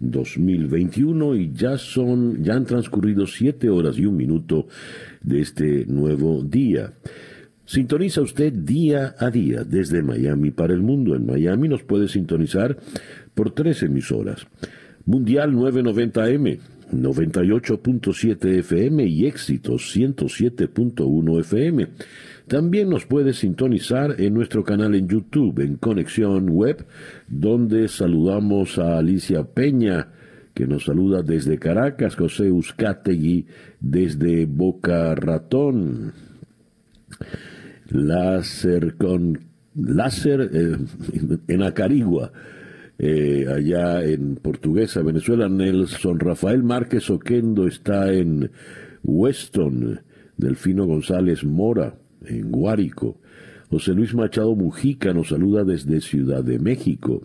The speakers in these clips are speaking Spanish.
2021 y ya son, ya han transcurrido siete horas y un minuto de este nuevo día. Sintoniza usted día a día desde Miami para el mundo. En Miami nos puede sintonizar por tres emisoras. Mundial 990M, 98.7 FM y Éxitos 107.1 FM. También nos puede sintonizar en nuestro canal en YouTube, en Conexión Web, donde saludamos a Alicia Peña, que nos saluda desde Caracas, José Uzcategui desde Boca Ratón. Láser con láser eh, en Acarigua, eh, allá en Portuguesa, Venezuela. Nelson Rafael Márquez Oquendo está en Weston, Delfino González Mora en Guárico. José Luis Machado Mujica nos saluda desde Ciudad de México.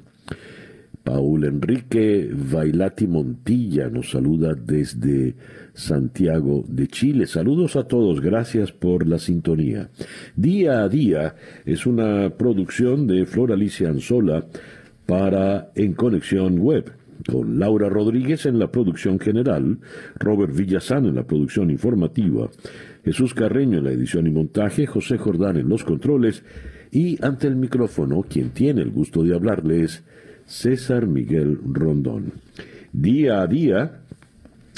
Paul Enrique Bailati Montilla nos saluda desde Santiago de Chile. Saludos a todos, gracias por la sintonía. Día a día es una producción de Flor Alicia Anzola para En Conexión Web, con Laura Rodríguez en la producción general, Robert Villazán en la producción informativa, Jesús Carreño en la edición y montaje, José Jordán en los controles y ante el micrófono, quien tiene el gusto de hablarles, César Miguel Rondón. Día a día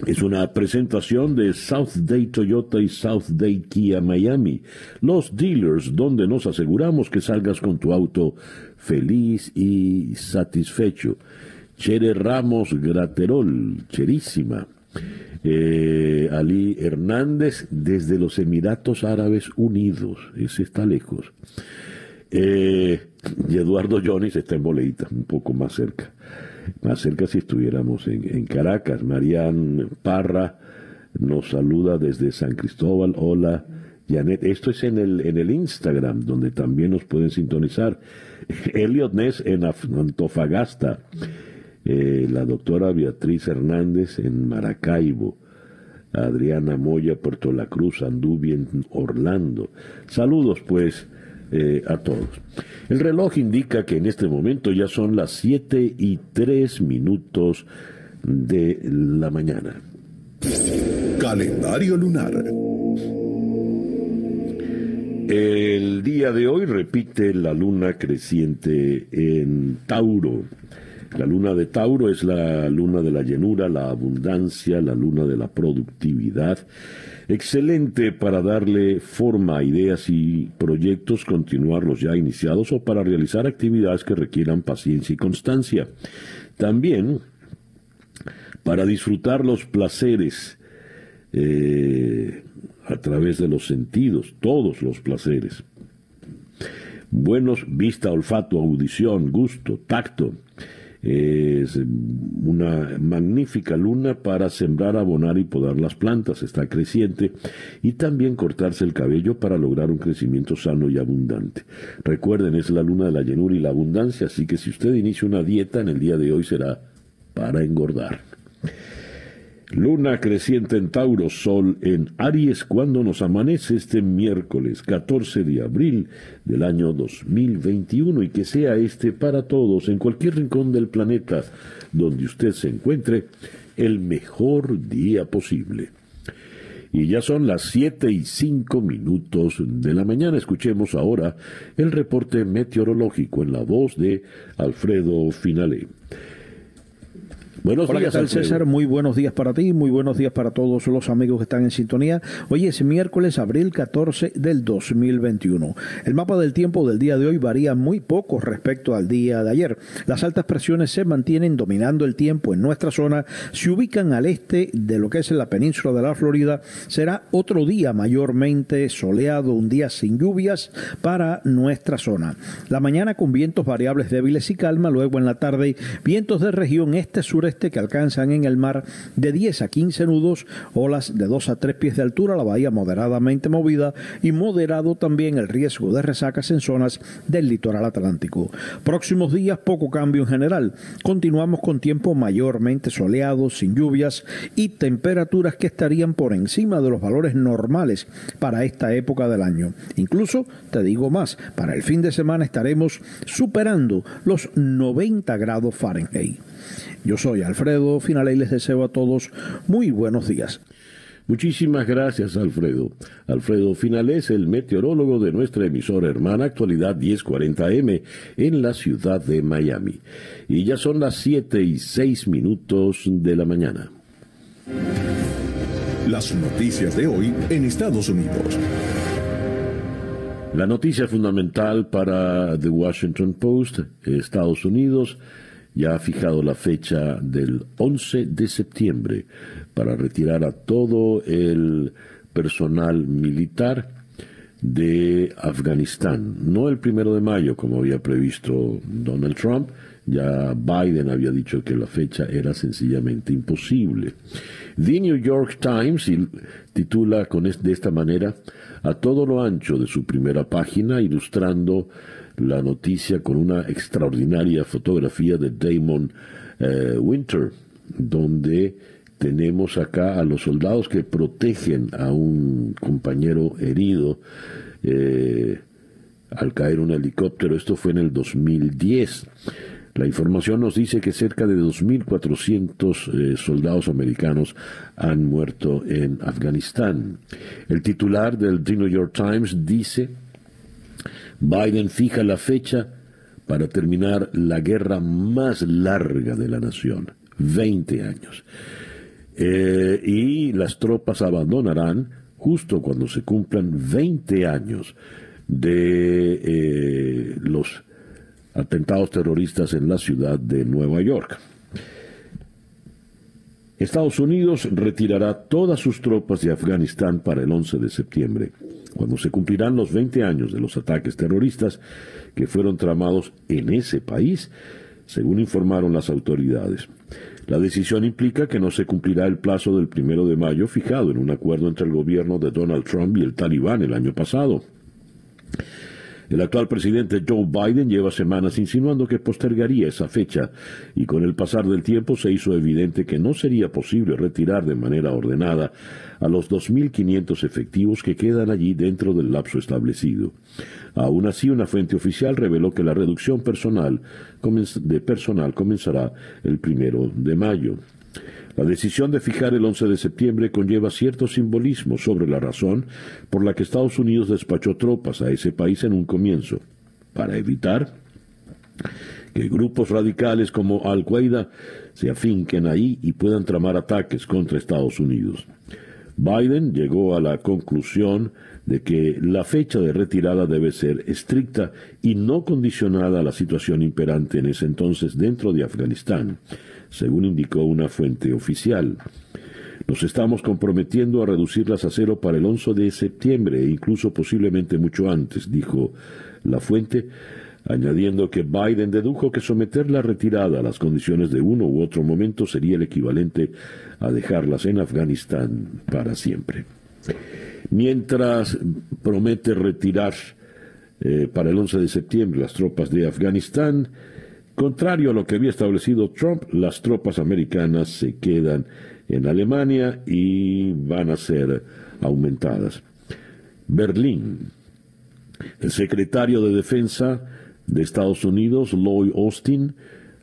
es una presentación de South Day Toyota y South Day Kia Miami, los dealers donde nos aseguramos que salgas con tu auto feliz y satisfecho. Chere Ramos Graterol, cherísima. Eh, Ali Hernández desde los Emiratos Árabes Unidos, ese está lejos. Eh, y Eduardo Jones está en Boleita, un poco más cerca. Más cerca si estuviéramos en, Caracas. Marian Parra nos saluda desde San Cristóbal. Hola, Janet. Esto es en el, en el Instagram, donde también nos pueden sintonizar. Elliot Ness en Antofagasta. Eh, la doctora Beatriz Hernández en Maracaibo, Adriana Moya, Puerto La Cruz, Andubi en Orlando. Saludos pues eh, a todos. El reloj indica que en este momento ya son las 7 y 3 minutos de la mañana. Calendario lunar. El día de hoy repite la luna creciente en Tauro. La luna de Tauro es la luna de la llenura, la abundancia, la luna de la productividad. Excelente para darle forma a ideas y proyectos, continuar los ya iniciados o para realizar actividades que requieran paciencia y constancia. También para disfrutar los placeres eh, a través de los sentidos, todos los placeres. Buenos vista, olfato, audición, gusto, tacto es una magnífica luna para sembrar, abonar y podar las plantas, está creciente, y también cortarse el cabello para lograr un crecimiento sano y abundante. Recuerden, es la luna de la llenura y la abundancia, así que si usted inicia una dieta en el día de hoy será para engordar. Luna creciente en Tauro, Sol en Aries, cuando nos amanece este miércoles 14 de abril del año 2021 y que sea este para todos en cualquier rincón del planeta donde usted se encuentre el mejor día posible. Y ya son las 7 y 5 minutos de la mañana. Escuchemos ahora el reporte meteorológico en la voz de Alfredo Finale. Buenos Hola, días, ¿qué tal César? Muy buenos días para ti, muy buenos días para todos los amigos que están en sintonía. Hoy es miércoles, abril 14 del 2021. El mapa del tiempo del día de hoy varía muy poco respecto al día de ayer. Las altas presiones se mantienen dominando el tiempo en nuestra zona, se ubican al este de lo que es la península de la Florida. Será otro día mayormente soleado, un día sin lluvias para nuestra zona. La mañana con vientos variables débiles y calma, luego en la tarde vientos de región este-sureste que alcanzan en el mar de 10 a 15 nudos, olas de 2 a 3 pies de altura, la bahía moderadamente movida y moderado también el riesgo de resacas en zonas del litoral atlántico. Próximos días poco cambio en general. Continuamos con tiempo mayormente soleado, sin lluvias y temperaturas que estarían por encima de los valores normales para esta época del año. Incluso, te digo más, para el fin de semana estaremos superando los 90 grados Fahrenheit. Yo soy Alfredo Finale y les deseo a todos muy buenos días. Muchísimas gracias, Alfredo. Alfredo Finales, el meteorólogo de nuestra emisora hermana Actualidad 1040M en la ciudad de Miami. Y ya son las 7 y 6 minutos de la mañana. Las noticias de hoy en Estados Unidos. La noticia fundamental para The Washington Post, Estados Unidos, ya ha fijado la fecha del 11 de septiembre para retirar a todo el personal militar de Afganistán. No el primero de mayo, como había previsto Donald Trump, ya Biden había dicho que la fecha era sencillamente imposible. The New York Times titula con de esta manera a todo lo ancho de su primera página, ilustrando la noticia con una extraordinaria fotografía de Damon eh, Winter, donde tenemos acá a los soldados que protegen a un compañero herido eh, al caer un helicóptero. Esto fue en el 2010. La información nos dice que cerca de 2.400 eh, soldados americanos han muerto en Afganistán. El titular del The New York Times dice, Biden fija la fecha para terminar la guerra más larga de la nación, 20 años. Eh, y las tropas abandonarán justo cuando se cumplan 20 años de eh, los atentados terroristas en la ciudad de Nueva York. Estados Unidos retirará todas sus tropas de Afganistán para el 11 de septiembre, cuando se cumplirán los 20 años de los ataques terroristas que fueron tramados en ese país, según informaron las autoridades. La decisión implica que no se cumplirá el plazo del primero de mayo fijado en un acuerdo entre el gobierno de Donald Trump y el Talibán el año pasado. El actual presidente Joe Biden lleva semanas insinuando que postergaría esa fecha y con el pasar del tiempo se hizo evidente que no sería posible retirar de manera ordenada a los 2.500 efectivos que quedan allí dentro del lapso establecido. Aún así, una fuente oficial reveló que la reducción personal de personal comenzará el primero de mayo. La decisión de fijar el 11 de septiembre conlleva cierto simbolismo sobre la razón por la que Estados Unidos despachó tropas a ese país en un comienzo, para evitar que grupos radicales como Al-Qaeda se afinquen ahí y puedan tramar ataques contra Estados Unidos. Biden llegó a la conclusión de que la fecha de retirada debe ser estricta y no condicionada a la situación imperante en ese entonces dentro de Afganistán, según indicó una fuente oficial. Nos estamos comprometiendo a reducirlas a cero para el 11 de septiembre e incluso posiblemente mucho antes, dijo la fuente, añadiendo que Biden dedujo que someter la retirada a las condiciones de uno u otro momento sería el equivalente a dejarlas en Afganistán para siempre. Mientras promete retirar eh, para el 11 de septiembre las tropas de Afganistán, Contrario a lo que había establecido Trump, las tropas americanas se quedan en Alemania y van a ser aumentadas. Berlín. El secretario de Defensa de Estados Unidos, Lloyd Austin,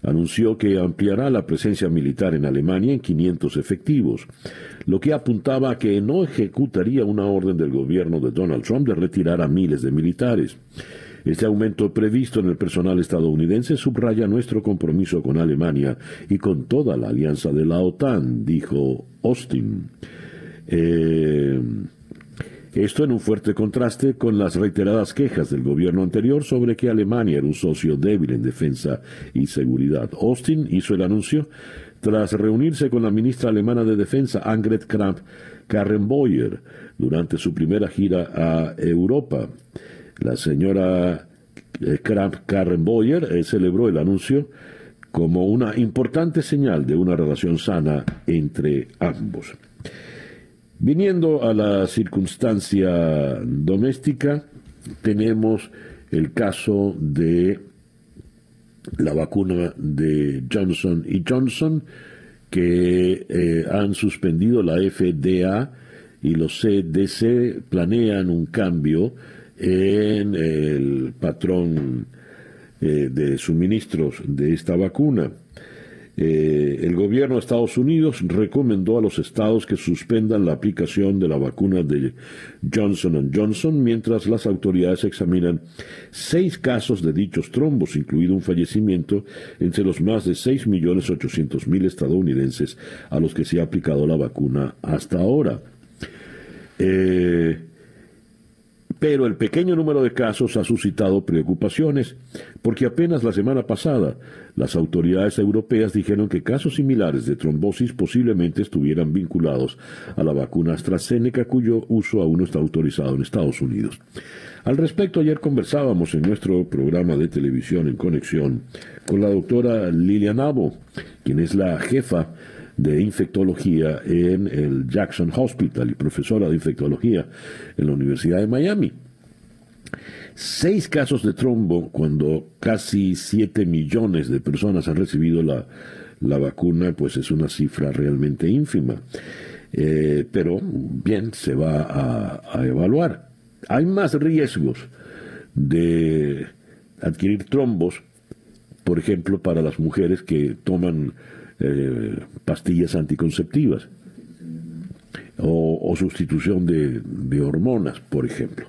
anunció que ampliará la presencia militar en Alemania en 500 efectivos, lo que apuntaba a que no ejecutaría una orden del gobierno de Donald Trump de retirar a miles de militares. Este aumento previsto en el personal estadounidense subraya nuestro compromiso con Alemania y con toda la alianza de la OTAN, dijo Austin. Eh, esto en un fuerte contraste con las reiteradas quejas del gobierno anterior sobre que Alemania era un socio débil en defensa y seguridad. Austin hizo el anuncio tras reunirse con la ministra alemana de Defensa, Angret Kramp-Karrenbauer, durante su primera gira a Europa. La señora eh, Kramp Karrenboyer eh, celebró el anuncio como una importante señal de una relación sana entre ambos. Viniendo a la circunstancia doméstica, tenemos el caso de la vacuna de Johnson y Johnson, que eh, han suspendido la FDA y los CDC planean un cambio en el patrón eh, de suministros de esta vacuna. Eh, el gobierno de Estados Unidos recomendó a los estados que suspendan la aplicación de la vacuna de Johnson Johnson mientras las autoridades examinan seis casos de dichos trombos, incluido un fallecimiento entre los más de 6.800.000 estadounidenses a los que se ha aplicado la vacuna hasta ahora. Eh, pero el pequeño número de casos ha suscitado preocupaciones, porque apenas la semana pasada las autoridades europeas dijeron que casos similares de trombosis posiblemente estuvieran vinculados a la vacuna AstraZeneca, cuyo uso aún no está autorizado en Estados Unidos. Al respecto, ayer conversábamos en nuestro programa de televisión en conexión con la doctora Lilian Abo, quien es la jefa de infectología en el Jackson Hospital y profesora de infectología en la Universidad de Miami. Seis casos de trombo cuando casi siete millones de personas han recibido la, vacuna, pues es una cifra realmente ínfima. Eh, pero bien, se va a evaluar. Hay más riesgos de adquirir trombos, por ejemplo, para las mujeres que toman eh, pastillas anticonceptivas o, sustitución de, hormonas, por ejemplo.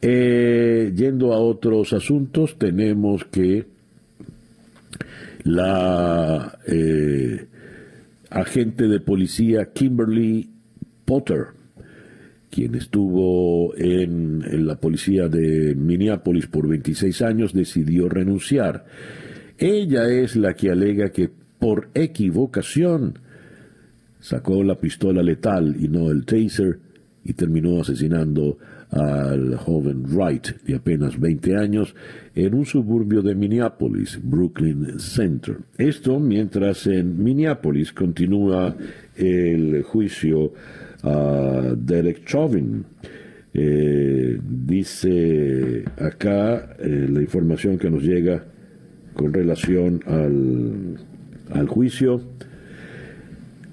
Eh, yendo a otros asuntos, tenemos que la eh, agente de policía Kimberly Potter, quien estuvo en, en, la policía de Minneapolis por 26 años, decidió renunciar. Ella es la que alega que por equivocación sacó la pistola letal y no el taser y terminó asesinando al joven Wright de apenas 20 años en un suburbio de Minneapolis, Brooklyn Center. Esto mientras en Minneapolis continúa el juicio a Derek Chauvin. Eh, dice acá eh, la información que nos llega con relación al al juicio.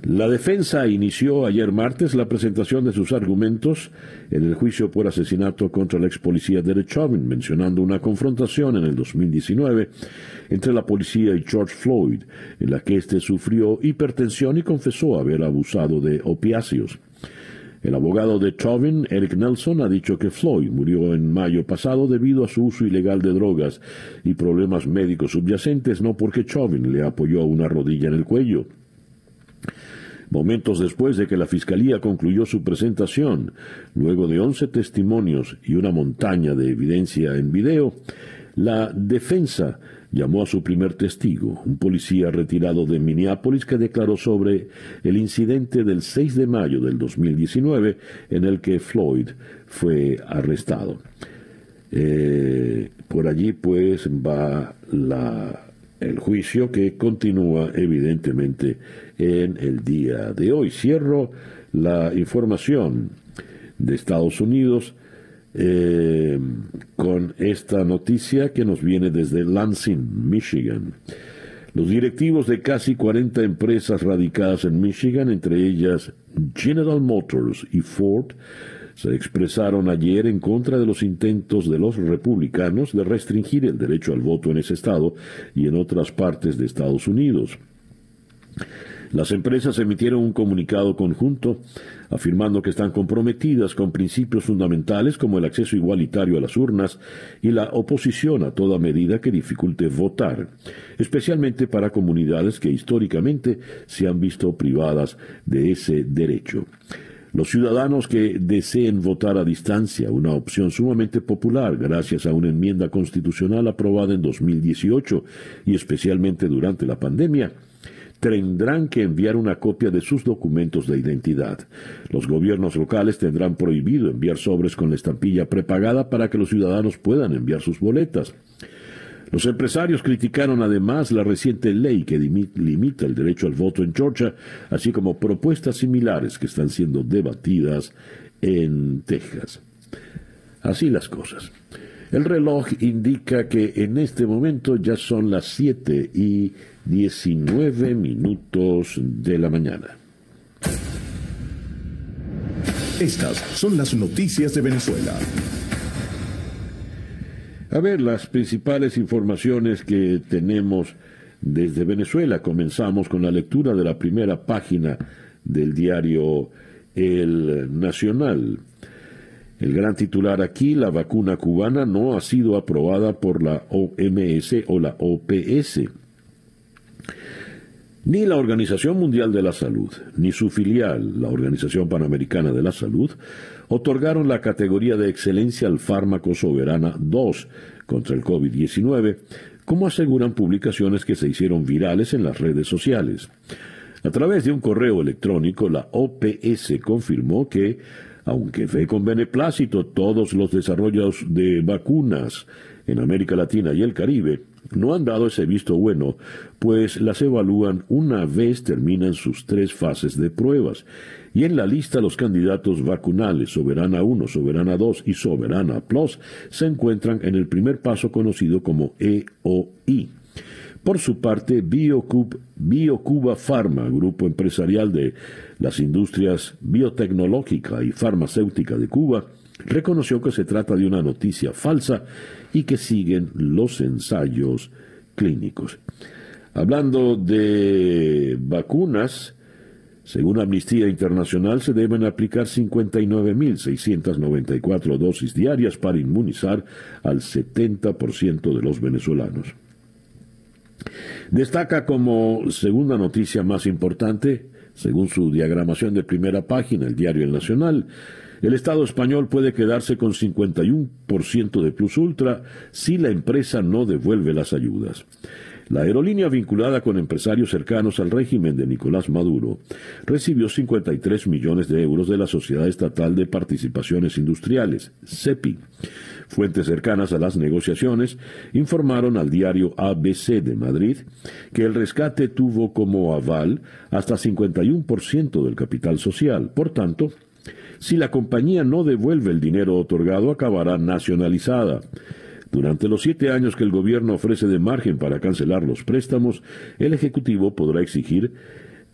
La defensa inició ayer martes la presentación de sus argumentos en el juicio por asesinato contra el ex policía Derek Chauvin, mencionando una confrontación en el 2019 entre la policía y George Floyd, en la que éste sufrió hipertensión y confesó haber abusado de opiáceos. El abogado de Chauvin, Eric Nelson, ha dicho que Floyd murió en mayo pasado debido a su uso ilegal de drogas y problemas médicos subyacentes, no porque Chauvin le apoyó una rodilla en el cuello. Momentos después de que la Fiscalía concluyó su presentación, luego de once testimonios y una montaña de evidencia en video, la defensa llamó a su primer testigo, un policía retirado de Minneapolis que declaró sobre el incidente del 6 de mayo del 2019 en el que Floyd fue arrestado. Eh, por allí pues va el juicio que continúa evidentemente en el día de hoy. Cierro la información de Estados Unidos eh, con esta noticia que nos viene desde Lansing, Michigan. Los directivos de casi 40 empresas radicadas en Michigan, entre ellas General Motors y Ford, se expresaron ayer en contra de los intentos de los republicanos de restringir el derecho al voto en ese estado y en otras partes de Estados Unidos. Las empresas emitieron un comunicado conjunto afirmando que están comprometidas con principios fundamentales como el acceso igualitario a las urnas y la oposición a toda medida que dificulte votar, especialmente para comunidades que históricamente se han visto privadas de ese derecho. Los ciudadanos que deseen votar a distancia, una opción sumamente popular gracias a una enmienda constitucional aprobada en 2018 y especialmente durante la pandemia, tendrán que enviar una copia de sus documentos de identidad. Los gobiernos locales tendrán prohibido enviar sobres con la estampilla prepagada para que los ciudadanos puedan enviar sus boletas. Los empresarios criticaron además la reciente ley que limita el derecho al voto en Georgia, así como propuestas similares que están siendo debatidas en Texas. Así las cosas. El reloj indica que en este momento ya son las 7 y 19 minutos de la mañana. Estas son las noticias de Venezuela. A ver, las principales informaciones que tenemos desde Venezuela. Comenzamos con la lectura de la primera página del diario El Nacional. El gran titular aquí, la vacuna cubana no ha sido aprobada por la OMS o la OPS. Ni la Organización Mundial de la Salud, ni su filial, la Organización Panamericana de la Salud, otorgaron la categoría de excelencia al fármaco Soberana 2 contra el COVID-19, como aseguran publicaciones que se hicieron virales en las redes sociales. A través de un correo electrónico, la OPS confirmó que aunque ve con beneplácito todos los desarrollos de vacunas en América Latina y el Caribe, no han dado ese visto bueno, pues las evalúan una vez terminan sus tres fases de pruebas. Y en la lista los candidatos vacunales Soberana 1, Soberana 2 y Soberana Plus se encuentran en el primer paso conocido como EOI. Por su parte, BioCuba Pharma, grupo empresarial de las industrias biotecnológica y farmacéutica de Cuba, reconoció que se trata de una noticia falsa y que siguen los ensayos clínicos. Hablando de vacunas, según Amnistía Internacional, se deben aplicar 59.694 dosis diarias para inmunizar al 70% de los venezolanos. Destaca como segunda noticia más importante, según su diagramación de primera página, el diario El Nacional, el Estado español puede quedarse con 51% de plus ultra si la empresa no devuelve las ayudas. La aerolínea vinculada con empresarios cercanos al régimen de Nicolás Maduro recibió 53 millones de euros de la Sociedad Estatal de Participaciones Industriales, CEPI. Fuentes cercanas a las negociaciones informaron al diario ABC de Madrid que el rescate tuvo como aval hasta 51% del capital social. Por tanto, si la compañía no devuelve el dinero otorgado, acabará nacionalizada. Durante los siete años que el gobierno ofrece de margen para cancelar los préstamos, el Ejecutivo podrá exigir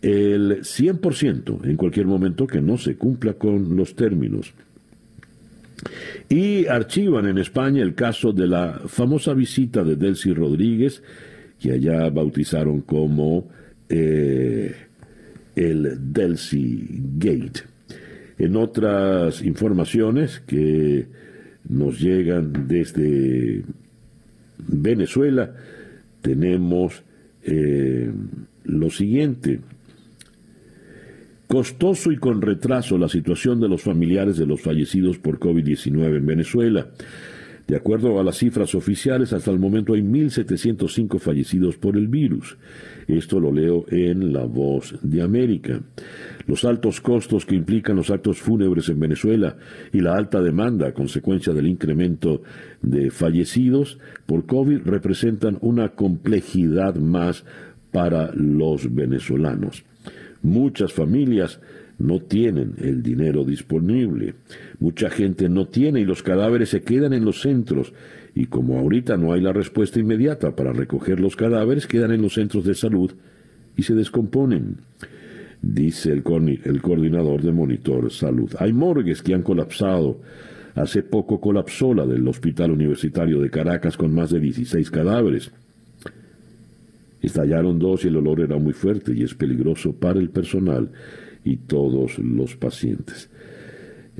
el 100% en cualquier momento que no se cumpla con los términos. Y archivan en España el caso de la famosa visita de Delcy Rodríguez, que allá bautizaron como eh, el Delcy Gate. En otras informaciones que nos llegan desde Venezuela, tenemos eh, lo siguiente. Costoso y con retraso la situación de los familiares de los fallecidos por COVID-19 en Venezuela. De acuerdo a las cifras oficiales, hasta el momento hay 1.705 fallecidos por el virus. Esto lo leo en La Voz de América. Los altos costos que implican los actos fúnebres en Venezuela y la alta demanda a consecuencia del incremento de fallecidos por COVID representan una complejidad más para los venezolanos. Muchas familias no tienen el dinero disponible. Mucha gente no tiene y los cadáveres se quedan en los centros. Y como ahorita no hay la respuesta inmediata para recoger los cadáveres, quedan en los centros de salud y se descomponen. Dice el, coordinador de Monitor Salud. Hay morgues que han colapsado. Hace poco colapsó la del Hospital Universitario de Caracas con más de 16 cadáveres. Estallaron dos y el olor era muy fuerte y es peligroso para el personal y todos los pacientes.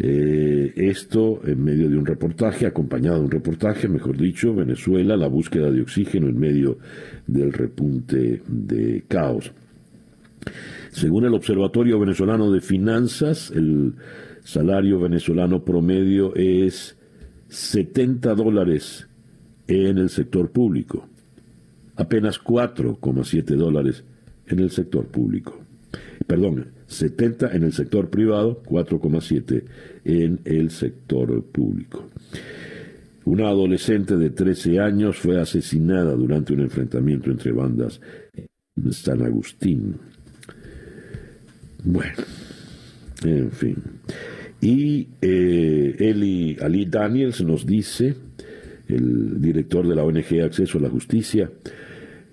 Eh, esto en medio de un reportaje, acompañado de un reportaje, mejor dicho, Venezuela, la búsqueda de oxígeno en medio del repunte de caos. Según el Observatorio Venezolano de Finanzas, el salario venezolano promedio es 70 dólares en el sector público apenas 4,7 dólares en el sector público. Perdón, 70 en el sector privado, 4,7 en el sector público. Una adolescente de 13 años fue asesinada durante un enfrentamiento entre bandas en San Agustín. Bueno, en fin. Y eh, Eli Ali Daniels nos dice, el director de la ONG Acceso a la Justicia,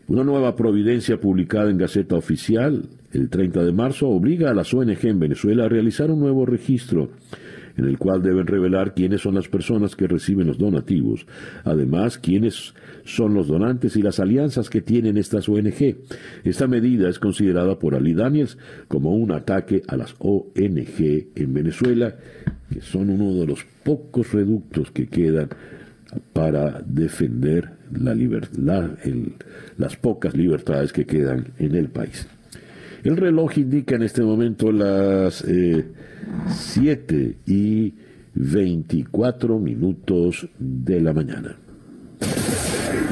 una nueva providencia publicada en Gaceta Oficial el 30 de marzo obliga a las ONG en Venezuela a realizar un nuevo registro en el cual deben revelar quiénes son las personas que reciben los donativos, además quiénes son los donantes y las alianzas que tienen estas ONG. Esta medida es considerada por Ali Daniels como un ataque a las ONG en Venezuela, que son uno de los pocos reductos que quedan para defender la libertad, las pocas libertades que quedan en el país. El reloj indica en este momento las 7 eh, y 24 minutos de la mañana.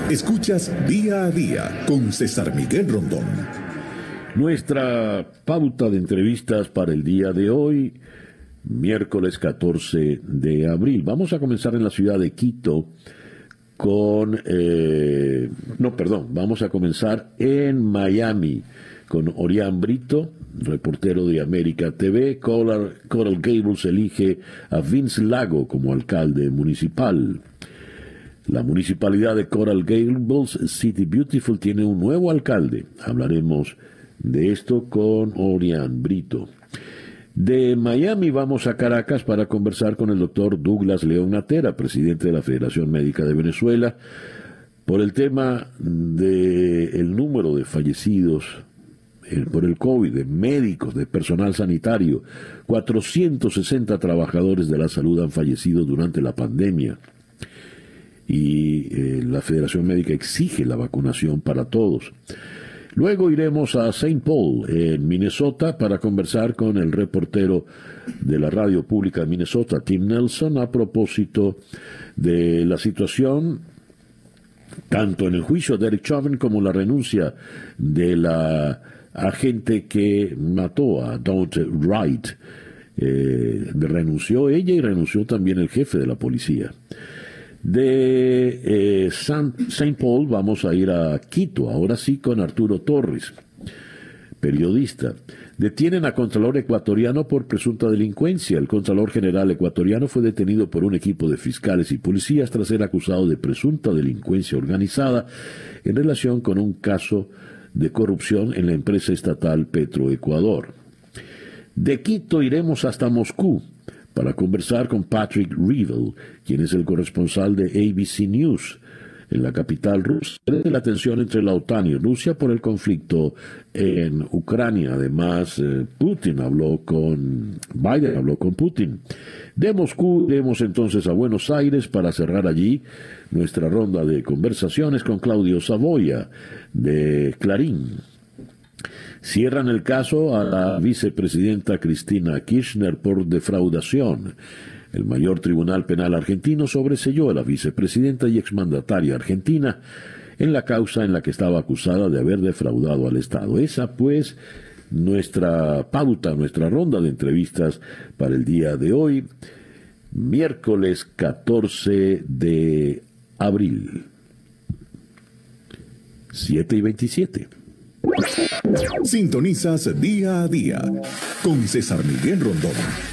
Escuchas día a día con César Miguel Rondón. Nuestra pauta de entrevistas para el día de hoy, miércoles 14 de abril. Vamos a comenzar en la ciudad de Quito con... Eh, no, perdón, vamos a comenzar en Miami con Orián Brito, reportero de América TV. Coral, Gables elige a Vince Lago como alcalde municipal. La municipalidad de Coral Gables, City Beautiful, tiene un nuevo alcalde. Hablaremos de esto con Orián Brito. De Miami vamos a Caracas para conversar con el doctor Douglas León Natera, presidente de la Federación Médica de Venezuela, por el tema del número de fallecidos por el COVID, de médicos, de personal sanitario. 460 trabajadores de la salud han fallecido durante la pandemia. Y eh, la Federación Médica exige la vacunación para todos. Luego iremos a St. Paul, en Minnesota, para conversar con el reportero de la radio pública de Minnesota, Tim Nelson, a propósito de la situación tanto en el juicio de Eric Chauvin como la renuncia de la a gente que mató a Don't Wright. Eh, renunció ella y renunció también el jefe de la policía. De eh, St. Paul vamos a ir a Quito, ahora sí con Arturo Torres, periodista. Detienen a Contralor ecuatoriano por presunta delincuencia. El Contralor General ecuatoriano fue detenido por un equipo de fiscales y policías tras ser acusado de presunta delincuencia organizada en relación con un caso de corrupción en la empresa estatal Petroecuador. De Quito iremos hasta Moscú para conversar con Patrick Riedel, quien es el corresponsal de ABC News en la capital rusa, la tensión entre la OTAN y Rusia por el conflicto en Ucrania. Además, eh, Putin habló con Biden, habló con Putin. De Moscú iremos entonces a Buenos Aires para cerrar allí nuestra ronda de conversaciones con Claudio Savoya de Clarín. Cierran el caso a la vicepresidenta Cristina Kirchner por defraudación. El mayor tribunal penal argentino sobreselló a la vicepresidenta y exmandataria argentina en la causa en la que estaba acusada de haber defraudado al Estado. Esa, pues, nuestra pauta, nuestra ronda de entrevistas para el día de hoy, miércoles 14 de abril. 7 y 27. Sintonizas día a día con César Miguel Rondón.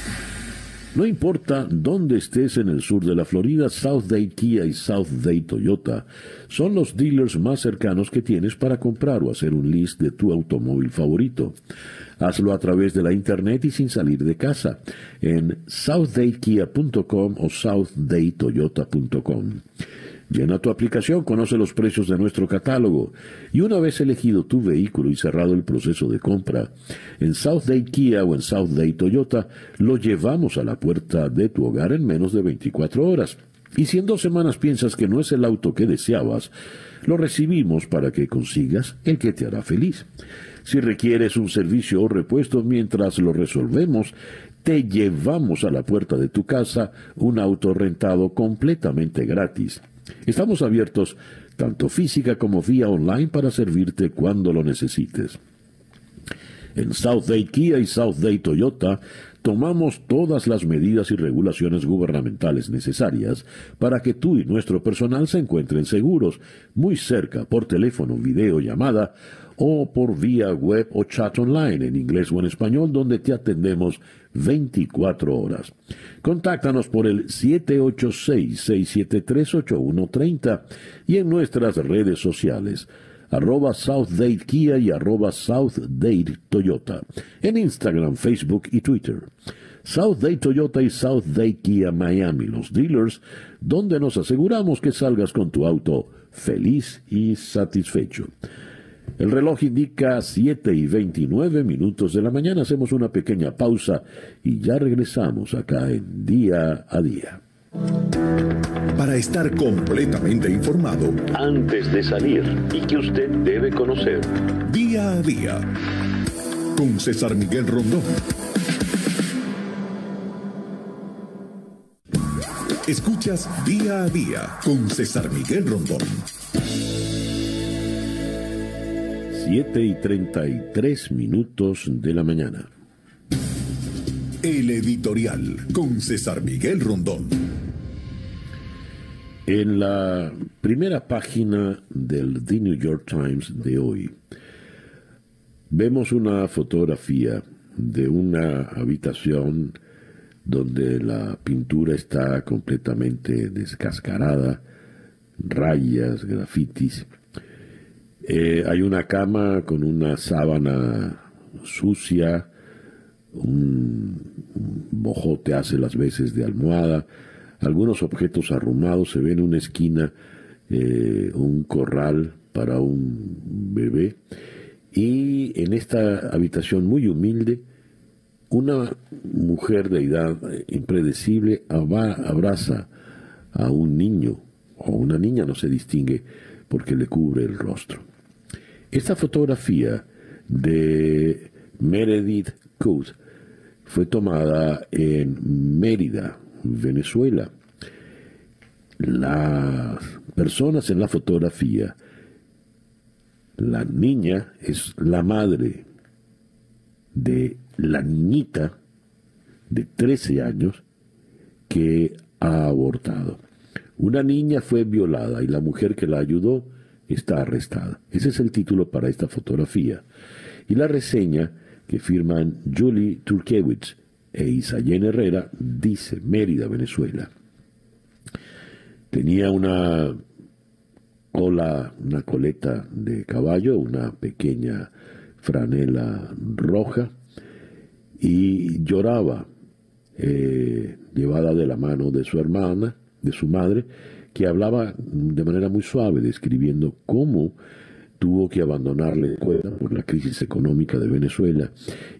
No importa dónde estés en el sur de la Florida, South Day Kia y South Day Toyota son los dealers más cercanos que tienes para comprar o hacer un list de tu automóvil favorito. Hazlo a través de la internet y sin salir de casa en southdaykia.com o southdaytoyota.com. Llena tu aplicación, conoce los precios de nuestro catálogo y una vez elegido tu vehículo y cerrado el proceso de compra, en South Day Kia o en South Day Toyota lo llevamos a la puerta de tu hogar en menos de 24 horas. Y si en dos semanas piensas que no es el auto que deseabas, lo recibimos para que consigas el que te hará feliz. Si requieres un servicio o repuesto mientras lo resolvemos, te llevamos a la puerta de tu casa un auto rentado completamente gratis. Estamos abiertos tanto física como vía online para servirte cuando lo necesites. En South Day Kia y South Day Toyota tomamos todas las medidas y regulaciones gubernamentales necesarias para que tú y nuestro personal se encuentren seguros, muy cerca, por teléfono, video, llamada o por vía web o chat online en inglés o en español, donde te atendemos 24 horas. Contáctanos por el 786-673-8130 y en nuestras redes sociales arroba Southdate Kia y arroba Southdate Toyota, en Instagram, Facebook y Twitter. Southdate Toyota y Southdate Kia Miami, los dealers, donde nos aseguramos que salgas con tu auto feliz y satisfecho. El reloj indica 7 y 29 minutos de la mañana. Hacemos una pequeña pausa y ya regresamos acá en Día a Día. Para estar completamente informado, antes de salir y que usted debe conocer. Día a Día. Con César Miguel Rondón. Escuchas Día a Día con César Miguel Rondón. 7 y 33 minutos de la mañana. El editorial con César Miguel Rondón. En la primera página del The New York Times de hoy, vemos una fotografía de una habitación donde la pintura está completamente descascarada, rayas, grafitis, eh, hay una cama con una sábana sucia, un, bojote hace las veces de almohada, algunos objetos arrumados, se ve en una esquina eh, un corral para un bebé y en esta habitación muy humilde una mujer de edad impredecible abraza a un niño o una niña, no se distingue porque le cubre el rostro. Esta fotografía de Meredith Coot fue tomada en Mérida, Venezuela. Las personas en la fotografía, la niña es la madre de la niñita de 13 años que ha abortado. Una niña fue violada y la mujer que la ayudó está arrestada. Ese es el título para esta fotografía. Y la reseña que firman Julie Turkewitz e Isayen Herrera dice Mérida, Venezuela. Tenía una cola, una coleta de caballo, una pequeña franela roja y lloraba, eh, llevada de la mano de su hermana, de su madre, que hablaba de manera muy suave, describiendo cómo tuvo que abandonar la escuela por la crisis económica de Venezuela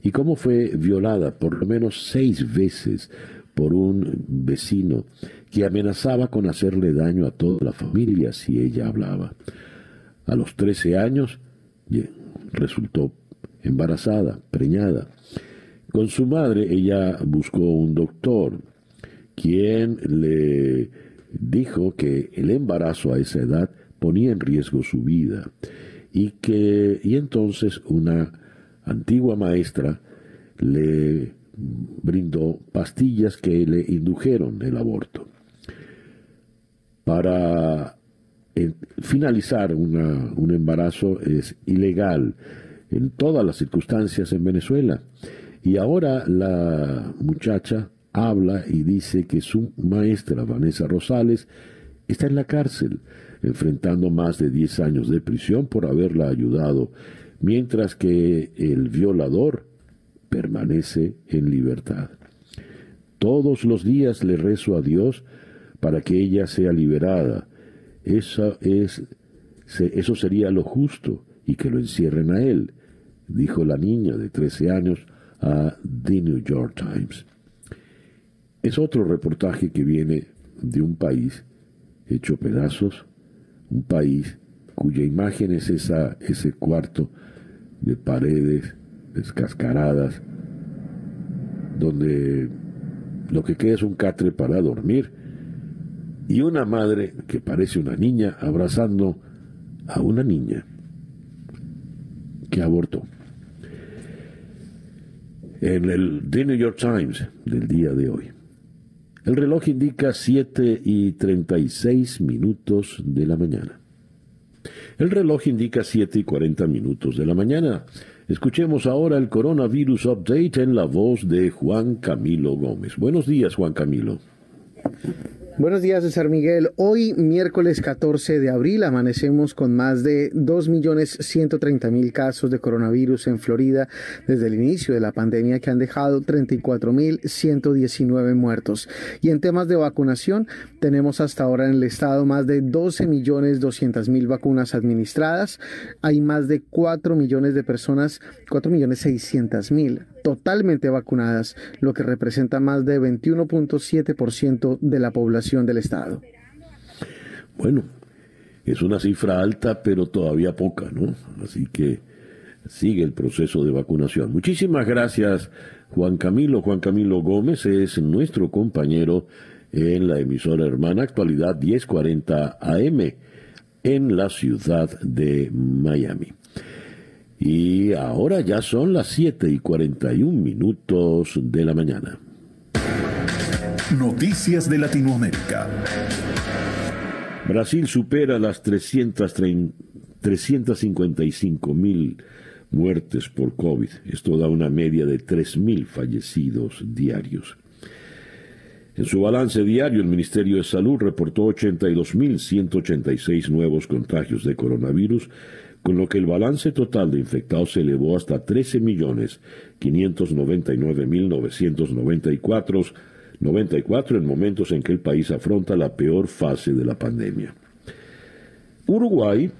y cómo fue violada por lo menos seis veces por un vecino que amenazaba con hacerle daño a toda la familia si ella hablaba. A los 13 años resultó embarazada, preñada. Con su madre ella buscó un doctor, quien le dijo que el embarazo a esa edad ponía en riesgo su vida y que y entonces una antigua maestra le brindó pastillas que le indujeron el aborto. Para finalizar un embarazo es ilegal en todas las circunstancias en Venezuela. Y ahora la muchacha habla y dice que su maestra, Vanessa Rosales, está en la cárcel, enfrentando más de 10 años de prisión por haberla ayudado, mientras que el violador permanece en libertad. Todos los días le rezo a Dios para que ella sea liberada. Eso, es, eso sería lo justo y que lo encierren a él, dijo la niña de 13 años a The New York Times. Es otro reportaje que viene de un país hecho pedazos, un país cuya imagen es esa, ese cuarto de paredes descascaradas, donde lo que queda es un catre para dormir, y una madre que parece una niña abrazando a una niña que abortó. En el The New York Times del día de hoy. El reloj indica 7 y 36 minutos de la mañana. El reloj indica 7 y 40 minutos de la mañana. Escuchemos ahora el coronavirus update en la voz de Juan Camilo Gómez. Buenos días, Juan Camilo. Buenos días, César Miguel. Hoy, miércoles 14 de abril, amanecemos con más de 2.130.000 casos de coronavirus en Florida desde el inicio de la pandemia que han dejado 34.119 muertos. Y en temas de vacunación, tenemos hasta ahora en el estado más de 12.200.000 vacunas administradas. Hay más de 4 millones de personas, 4.600.000 totalmente vacunadas, lo que representa más de 21.7% de la población del Estado. Bueno, es una cifra alta, pero todavía poca, ¿no? Así que sigue el proceso de vacunación. Muchísimas gracias, Juan Camilo. Juan Camilo Gómez es nuestro compañero en la emisora hermana Actualidad 1040 AM en la ciudad de Miami. Y ahora ya son las 7 y 41 minutos de la mañana. Noticias de Latinoamérica. Brasil supera las 355 mil muertes por COVID. Esto da una media de 3 mil fallecidos diarios. En su balance diario, el Ministerio de Salud reportó 82.186 nuevos contagios de coronavirus con lo que el balance total de infectados se elevó hasta 13.599.994 94 en momentos en que el país afronta la peor fase de la pandemia. Uruguay,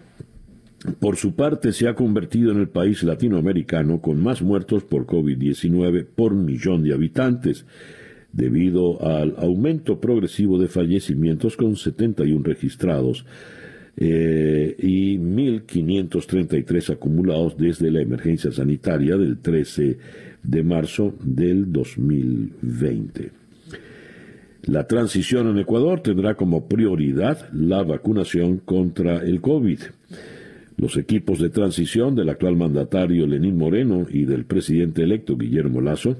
por su parte, se ha convertido en el país latinoamericano con más muertos por COVID-19 por millón de habitantes, debido al aumento progresivo de fallecimientos con 71 registrados eh, y 1.533 acumulados desde la emergencia sanitaria del 13 de marzo del 2020. La transición en Ecuador tendrá como prioridad la vacunación contra el COVID. Los equipos de transición del actual mandatario Lenín Moreno y del presidente electo Guillermo Lazo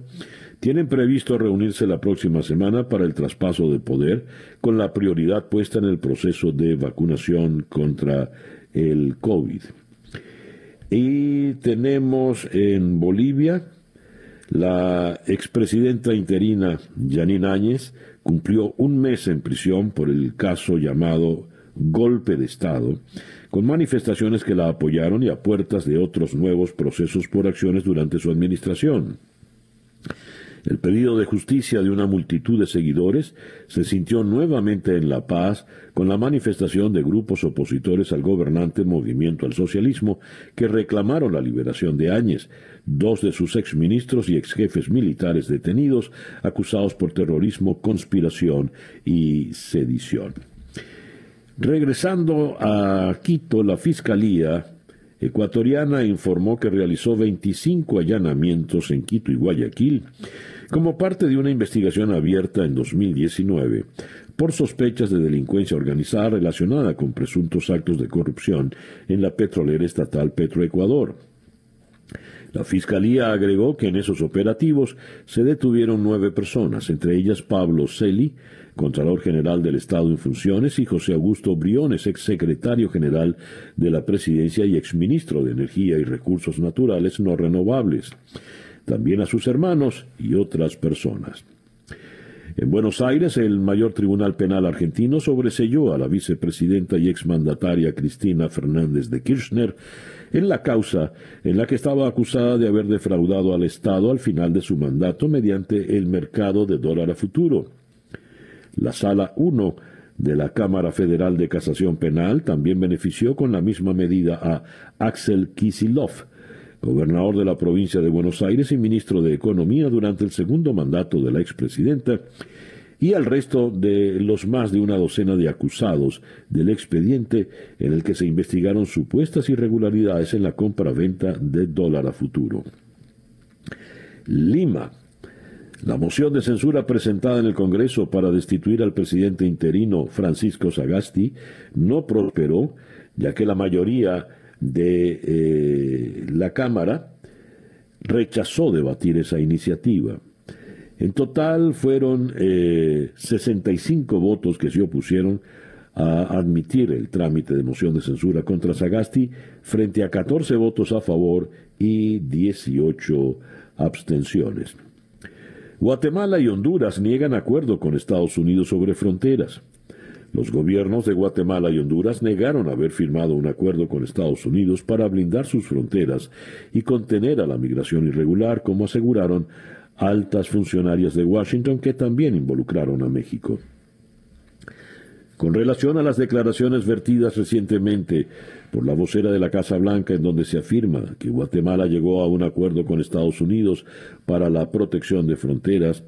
tienen previsto reunirse la próxima semana para el traspaso de poder con la prioridad puesta en el proceso de vacunación contra el COVID. Y tenemos en Bolivia la expresidenta interina Janine Áñez cumplió un mes en prisión por el caso llamado golpe de Estado, con manifestaciones que la apoyaron y a puertas de otros nuevos procesos por acciones durante su administración. El pedido de justicia de una multitud de seguidores se sintió nuevamente en La Paz con la manifestación de grupos opositores al gobernante Movimiento al Socialismo que reclamaron la liberación de Áñez, dos de sus exministros y exjefes militares detenidos acusados por terrorismo, conspiración y sedición. Regresando a Quito, la Fiscalía ecuatoriana informó que realizó 25 allanamientos en Quito y Guayaquil como parte de una investigación abierta en 2019 por sospechas de delincuencia organizada relacionada con presuntos actos de corrupción en la petrolera estatal Petroecuador. La Fiscalía agregó que en esos operativos se detuvieron nueve personas, entre ellas Pablo Celi, Contralor General del Estado en funciones, y José Augusto Briones, exsecretario general de la Presidencia y exministro de Energía y Recursos Naturales No Renovables también a sus hermanos y otras personas. En Buenos Aires, el mayor tribunal penal argentino sobreselló a la vicepresidenta y exmandataria Cristina Fernández de Kirchner en la causa en la que estaba acusada de haber defraudado al Estado al final de su mandato mediante el mercado de dólar a futuro. La Sala 1 de la Cámara Federal de Casación Penal también benefició con la misma medida a Axel Kisilov, gobernador de la provincia de Buenos Aires y ministro de Economía durante el segundo mandato de la expresidenta, y al resto de los más de una docena de acusados del expediente en el que se investigaron supuestas irregularidades en la compra-venta de dólar a futuro. Lima. La moción de censura presentada en el Congreso para destituir al presidente interino Francisco Sagasti no prosperó, ya que la mayoría de eh, la Cámara rechazó debatir esa iniciativa. En total fueron 65 eh, votos que se opusieron a admitir el trámite de moción de censura contra Sagasti frente a 14 votos a favor y 18 abstenciones. Guatemala y Honduras niegan acuerdo con Estados Unidos sobre fronteras. Los gobiernos de Guatemala y Honduras negaron haber firmado un acuerdo con Estados Unidos para blindar sus fronteras y contener a la migración irregular, como aseguraron altas funcionarias de Washington que también involucraron a México. Con relación a las declaraciones vertidas recientemente por la vocera de la Casa Blanca en donde se afirma que Guatemala llegó a un acuerdo con Estados Unidos para la protección de fronteras,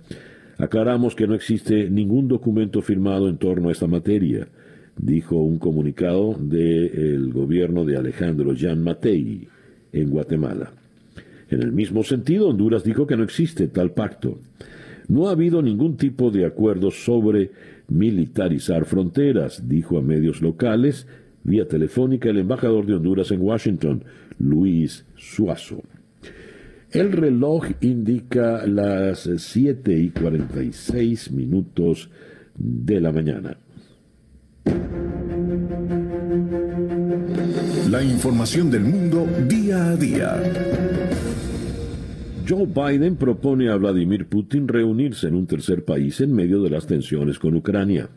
aclaramos que no existe ningún documento firmado en torno a esta materia, dijo un comunicado del gobierno de Alejandro Jan Matei en Guatemala. En el mismo sentido, Honduras dijo que no existe tal pacto. No ha habido ningún tipo de acuerdo sobre militarizar fronteras, dijo a medios locales vía telefónica el embajador de Honduras en Washington, Luis Suazo. El reloj indica las 7 y 46 minutos de la mañana. La información del mundo día a día. Joe Biden propone a Vladimir Putin reunirse en un tercer país en medio de las tensiones con Ucrania.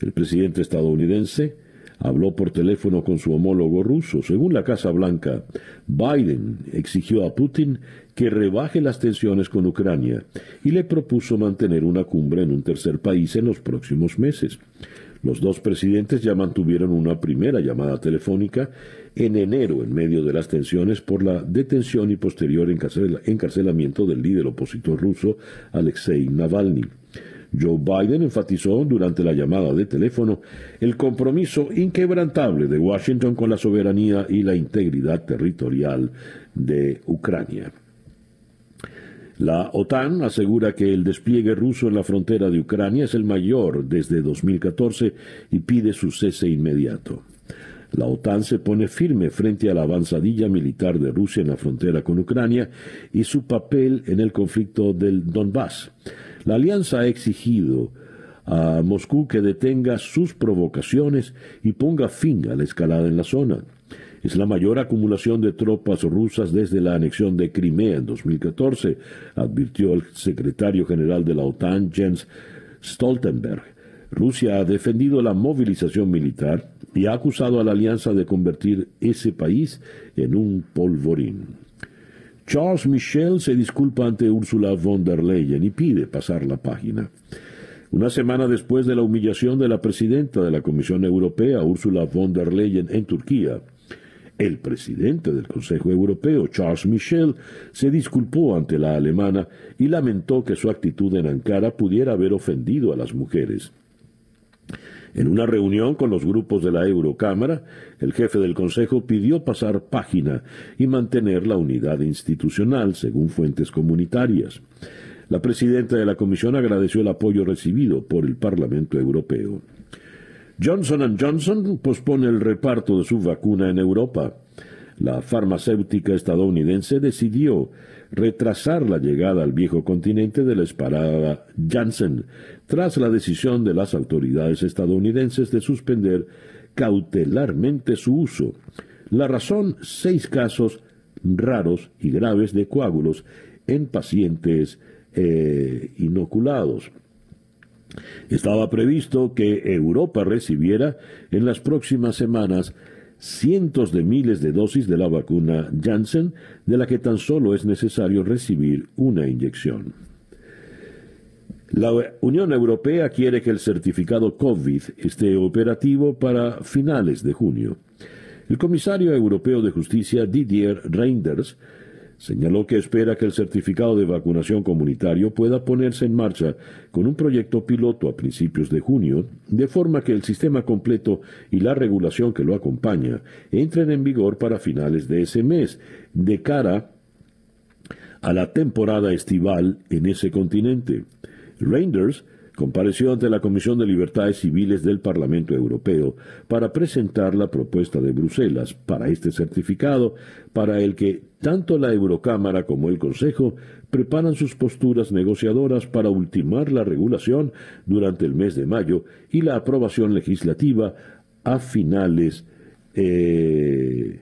El presidente estadounidense habló por teléfono con su homólogo ruso. Según la Casa Blanca, Biden exigió a Putin que rebaje las tensiones con Ucrania y le propuso mantener una cumbre en un tercer país en los próximos meses. Los dos presidentes ya mantuvieron una primera llamada telefónica en enero en medio de las tensiones por la detención y posterior encarcelamiento del líder opositor ruso Alexei Navalny. Joe Biden enfatizó durante la llamada de teléfono el compromiso inquebrantable de Washington con la soberanía y la integridad territorial de Ucrania. La OTAN asegura que el despliegue ruso en la frontera de Ucrania es el mayor desde 2014 y pide su cese inmediato. La OTAN se pone firme frente a la avanzadilla militar de Rusia en la frontera con Ucrania y su papel en el conflicto del Donbass. La alianza ha exigido a Moscú que detenga sus provocaciones y ponga fin a la escalada en la zona. Es la mayor acumulación de tropas rusas desde la anexión de Crimea en 2014, advirtió el secretario general de la OTAN, Jens Stoltenberg. Rusia ha defendido la movilización militar y ha acusado a la alianza de convertir ese país en un polvorín. Charles Michel se disculpa ante Ursula von der Leyen y pide pasar la página. Una semana después de la humillación de la presidenta de la Comisión Europea, Ursula von der Leyen, en Turquía, el presidente del Consejo Europeo, Charles Michel, se disculpó ante la alemana y lamentó que su actitud en Ankara pudiera haber ofendido a las mujeres. En una reunión con los grupos de la Eurocámara, el jefe del Consejo pidió pasar página y mantener la unidad institucional, según fuentes comunitarias. La presidenta de la Comisión agradeció el apoyo recibido por el Parlamento Europeo. Johnson Johnson pospone el reparto de su vacuna en Europa. La farmacéutica estadounidense decidió retrasar la llegada al viejo continente de la esparada Janssen, tras la decisión de las autoridades estadounidenses de suspender cautelarmente su uso. La razón, seis casos raros y graves de coágulos en pacientes eh, inoculados. Estaba previsto que Europa recibiera en las próximas semanas cientos de miles de dosis de la vacuna Janssen, de la que tan solo es necesario recibir una inyección. La Unión Europea quiere que el certificado COVID esté operativo para finales de junio. El comisario europeo de justicia Didier Reinders señaló que espera que el certificado de vacunación comunitario pueda ponerse en marcha con un proyecto piloto a principios de junio, de forma que el sistema completo y la regulación que lo acompaña entren en vigor para finales de ese mes, de cara a la temporada estival en ese continente. Reinders compareció ante la Comisión de Libertades Civiles del Parlamento Europeo para presentar la propuesta de Bruselas para este certificado, para el que tanto la Eurocámara como el Consejo preparan sus posturas negociadoras para ultimar la regulación durante el mes de mayo y la aprobación legislativa a finales eh,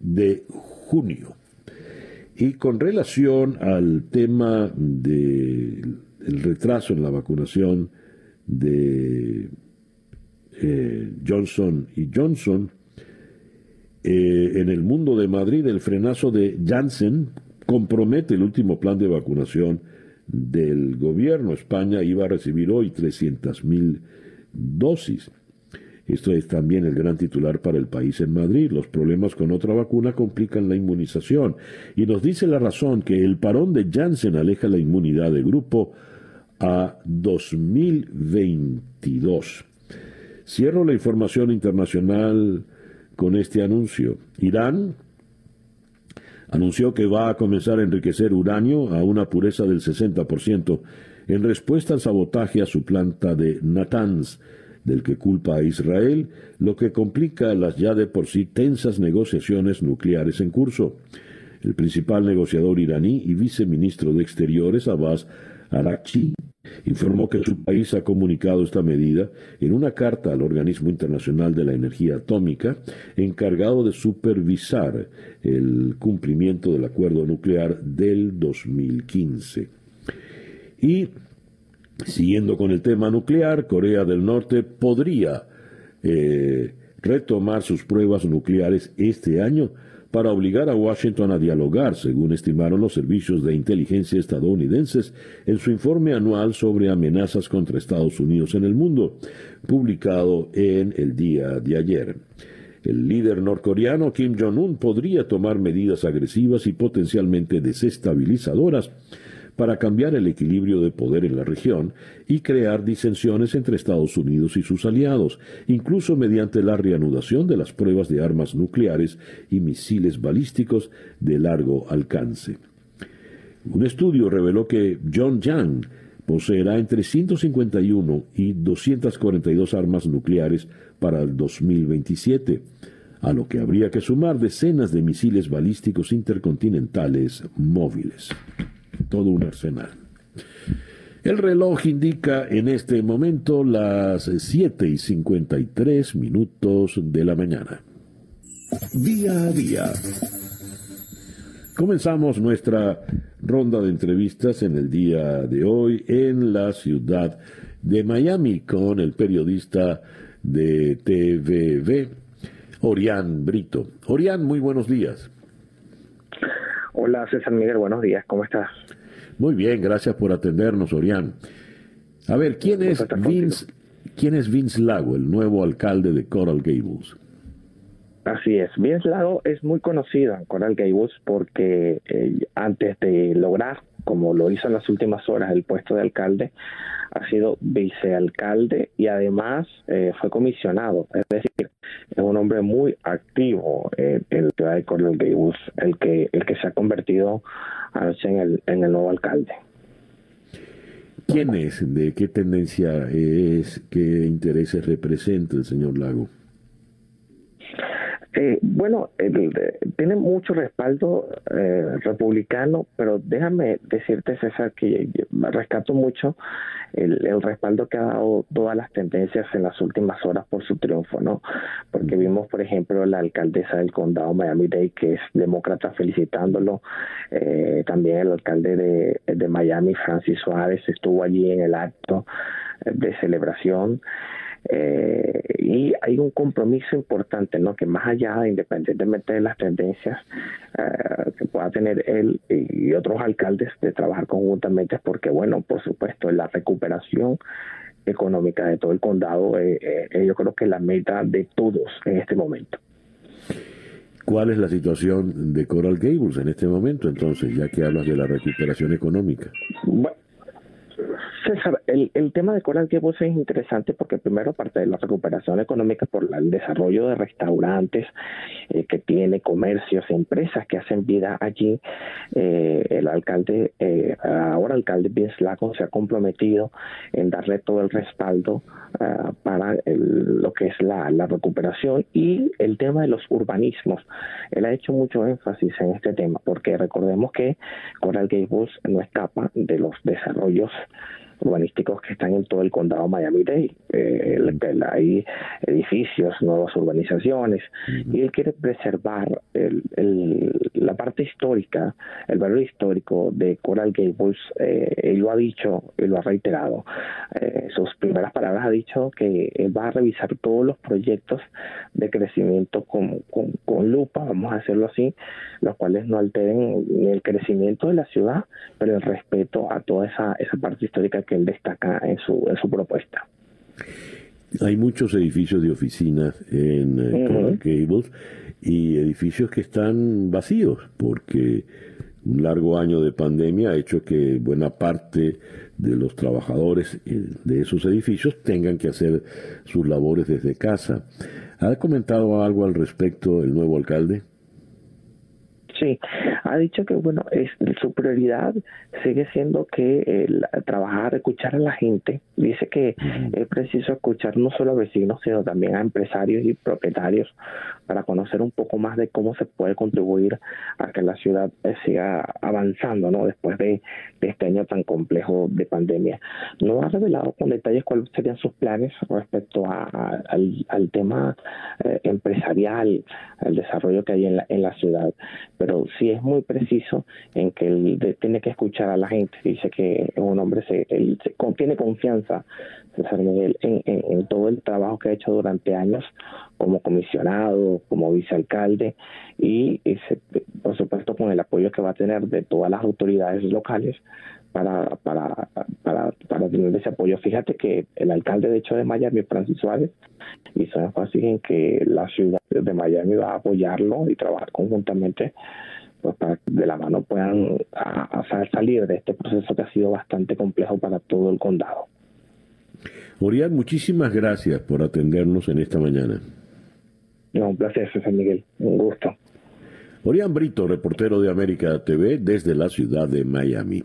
de junio. Y con relación al tema del retraso en la vacunación de eh, Johnson y Johnson, eh, en el mundo de Madrid el frenazo de Janssen compromete el último plan de vacunación del gobierno. España iba a recibir hoy 300.000 dosis. Esto es también el gran titular para el país en Madrid. Los problemas con otra vacuna complican la inmunización. Y nos dice la razón que el parón de Janssen aleja la inmunidad de grupo a 2022. Cierro la información internacional con este anuncio. Irán anunció que va a comenzar a enriquecer uranio a una pureza del 60% en respuesta al sabotaje a su planta de Natanz del que culpa a Israel, lo que complica las ya de por sí tensas negociaciones nucleares en curso. El principal negociador iraní y viceministro de Exteriores, Abbas Arachi, informó que su país ha comunicado esta medida en una carta al Organismo Internacional de la Energía Atómica, encargado de supervisar el cumplimiento del acuerdo nuclear del 2015. Y Siguiendo con el tema nuclear, Corea del Norte podría eh, retomar sus pruebas nucleares este año para obligar a Washington a dialogar, según estimaron los servicios de inteligencia estadounidenses en su informe anual sobre amenazas contra Estados Unidos en el mundo, publicado en el día de ayer. El líder norcoreano Kim Jong-un podría tomar medidas agresivas y potencialmente desestabilizadoras para cambiar el equilibrio de poder en la región y crear disensiones entre Estados Unidos y sus aliados, incluso mediante la reanudación de las pruebas de armas nucleares y misiles balísticos de largo alcance. Un estudio reveló que John Yang poseerá entre 151 y 242 armas nucleares para el 2027, a lo que habría que sumar decenas de misiles balísticos intercontinentales móviles todo un arsenal. El reloj indica en este momento las 7 y 53 minutos de la mañana. Día a día. Comenzamos nuestra ronda de entrevistas en el día de hoy en la ciudad de Miami con el periodista de TVV, Orián Brito. Orián, muy buenos días. Hola César Miguel, buenos días, ¿cómo estás? Muy bien, gracias por atendernos, Orián. A ver, ¿quién es Vince, quién es Vince Lago, el nuevo alcalde de Coral Gables? Así es, Vince Lago es muy conocido en Coral Gables porque eh, antes de lograr, como lo hizo en las últimas horas, el puesto de alcalde, ha sido vicealcalde y además eh, fue comisionado. Es decir, es un hombre muy activo en, en la ciudad de Coral Gables, el que, el que se ha convertido en el, en el nuevo alcalde. ¿Quién es? ¿De qué tendencia es? ¿Qué intereses representa el señor Lago? Eh, bueno, tiene mucho respaldo eh, republicano, pero déjame decirte, César, que rescato mucho el, respaldo que ha dado todas las tendencias en las últimas horas por su triunfo, ¿no? Porque vimos, por ejemplo, la alcaldesa del condado Miami-Dade, que es demócrata, felicitándolo. Eh, también el alcalde de, de Miami, Francis Suárez, estuvo allí en el acto de celebración. Eh, y hay un compromiso importante, ¿no? Que más allá, independientemente de las tendencias eh, que pueda tener él y otros alcaldes de trabajar conjuntamente, porque, bueno, por supuesto, la recuperación económica de todo el condado, eh, eh, yo creo que es la meta de todos en este momento. ¿Cuál es la situación de Coral Gables en este momento, entonces, ya que hablas de la recuperación económica? Bueno, César, el, el tema de Coral Gables es interesante porque primero parte de la recuperación económica por el desarrollo de restaurantes eh, que tiene, comercios, empresas que hacen vida allí. Eh, el alcalde, eh, ahora alcalde Vince Laco se ha comprometido en darle todo el respaldo ah, para lo que es la, la recuperación y el tema de los urbanismos. Él ha hecho mucho énfasis en este tema porque recordemos que Coral Gables no escapa de los desarrollos urbanísticos que están en todo el condado Miami-Dade. Eh, hay edificios, nuevas urbanizaciones, y él quiere preservar el, la parte histórica, el valor histórico de Coral Gables. Eh, él lo ha dicho, él lo ha reiterado. Eh, sus primeras palabras ha dicho que él va a revisar todos los proyectos de crecimiento con, con, con lupa, vamos a hacerlo así, los cuales no alteren ni el crecimiento de la ciudad, pero el respeto a toda esa, esa parte histórica que él destaca en su, en su propuesta. Hay muchos edificios de oficinas en uh Gables y edificios que están vacíos porque un largo año de pandemia ha hecho que buena parte de los trabajadores eh, de esos edificios tengan que hacer sus labores desde casa. ¿Ha comentado algo al respecto el nuevo alcalde? Sí, ha dicho que bueno, es, su prioridad sigue siendo que el, trabajar, escuchar a la gente. Dice que es preciso escuchar no solo a vecinos, sino también a empresarios y propietarios para conocer un poco más de cómo se puede contribuir a que la ciudad eh, siga avanzando, ¿no? Después de, este año tan complejo de pandemia. No ha revelado con detalles cuáles serían sus planes respecto a, al, tema eh, empresarial, al desarrollo que hay en la, en la ciudad pero sí es muy preciso en que él tiene que escuchar a la gente. Dice que un hombre se, él tiene confianza, César Miguel, en, todo el trabajo que ha hecho durante años como comisionado, como vicealcalde y, por supuesto con el apoyo que va a tener de todas las autoridades locales para, para, para, para tener ese apoyo. Fíjate que el alcalde de hecho de Miami, Francis Suárez, hizo énfasis en que la ciudad de Miami va a apoyarlo y trabajar conjuntamente pues, para que de la mano puedan a, salir de este proceso que ha sido bastante complejo para todo el condado. Orián, muchísimas gracias por atendernos en esta mañana. No, un placer, César Miguel. Un gusto. Orián Brito, reportero de América TV desde la ciudad de Miami.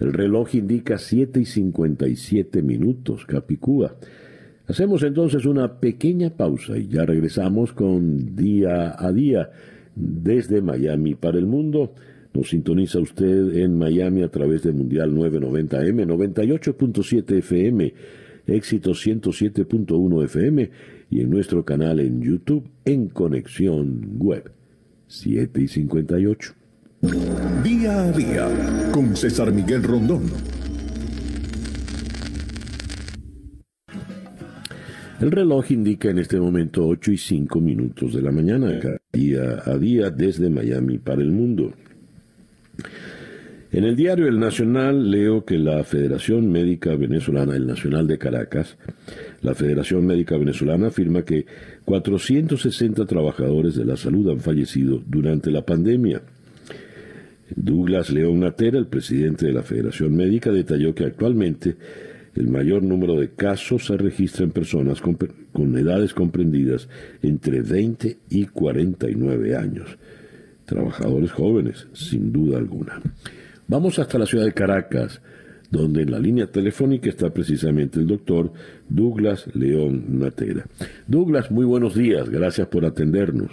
El reloj indica 7 y 57 minutos, Capicúa. Hacemos entonces una pequeña pausa y ya regresamos con día a día desde Miami para el mundo. Nos sintoniza usted en Miami a través de Mundial 990M, 98.7 FM, éxito 107.1 FM y en nuestro canal en YouTube en Conexión Web 7 y 58. Día a día con César Miguel Rondón. El reloj indica en este momento 8 y 5 minutos de la mañana, día a día desde Miami para el mundo. En el diario El Nacional leo que la Federación Médica Venezolana, el Nacional de Caracas, la Federación Médica Venezolana afirma que 460 trabajadores de la salud han fallecido durante la pandemia. Douglas León Natera, el presidente de la Federación Médica, detalló que actualmente el mayor número de casos se registra en personas con, edades comprendidas entre 20 y 49 años. Trabajadores jóvenes, sin duda alguna. Vamos hasta la ciudad de Caracas, donde en la línea telefónica está precisamente el doctor Douglas León Natera. Douglas, muy buenos días, gracias por atendernos.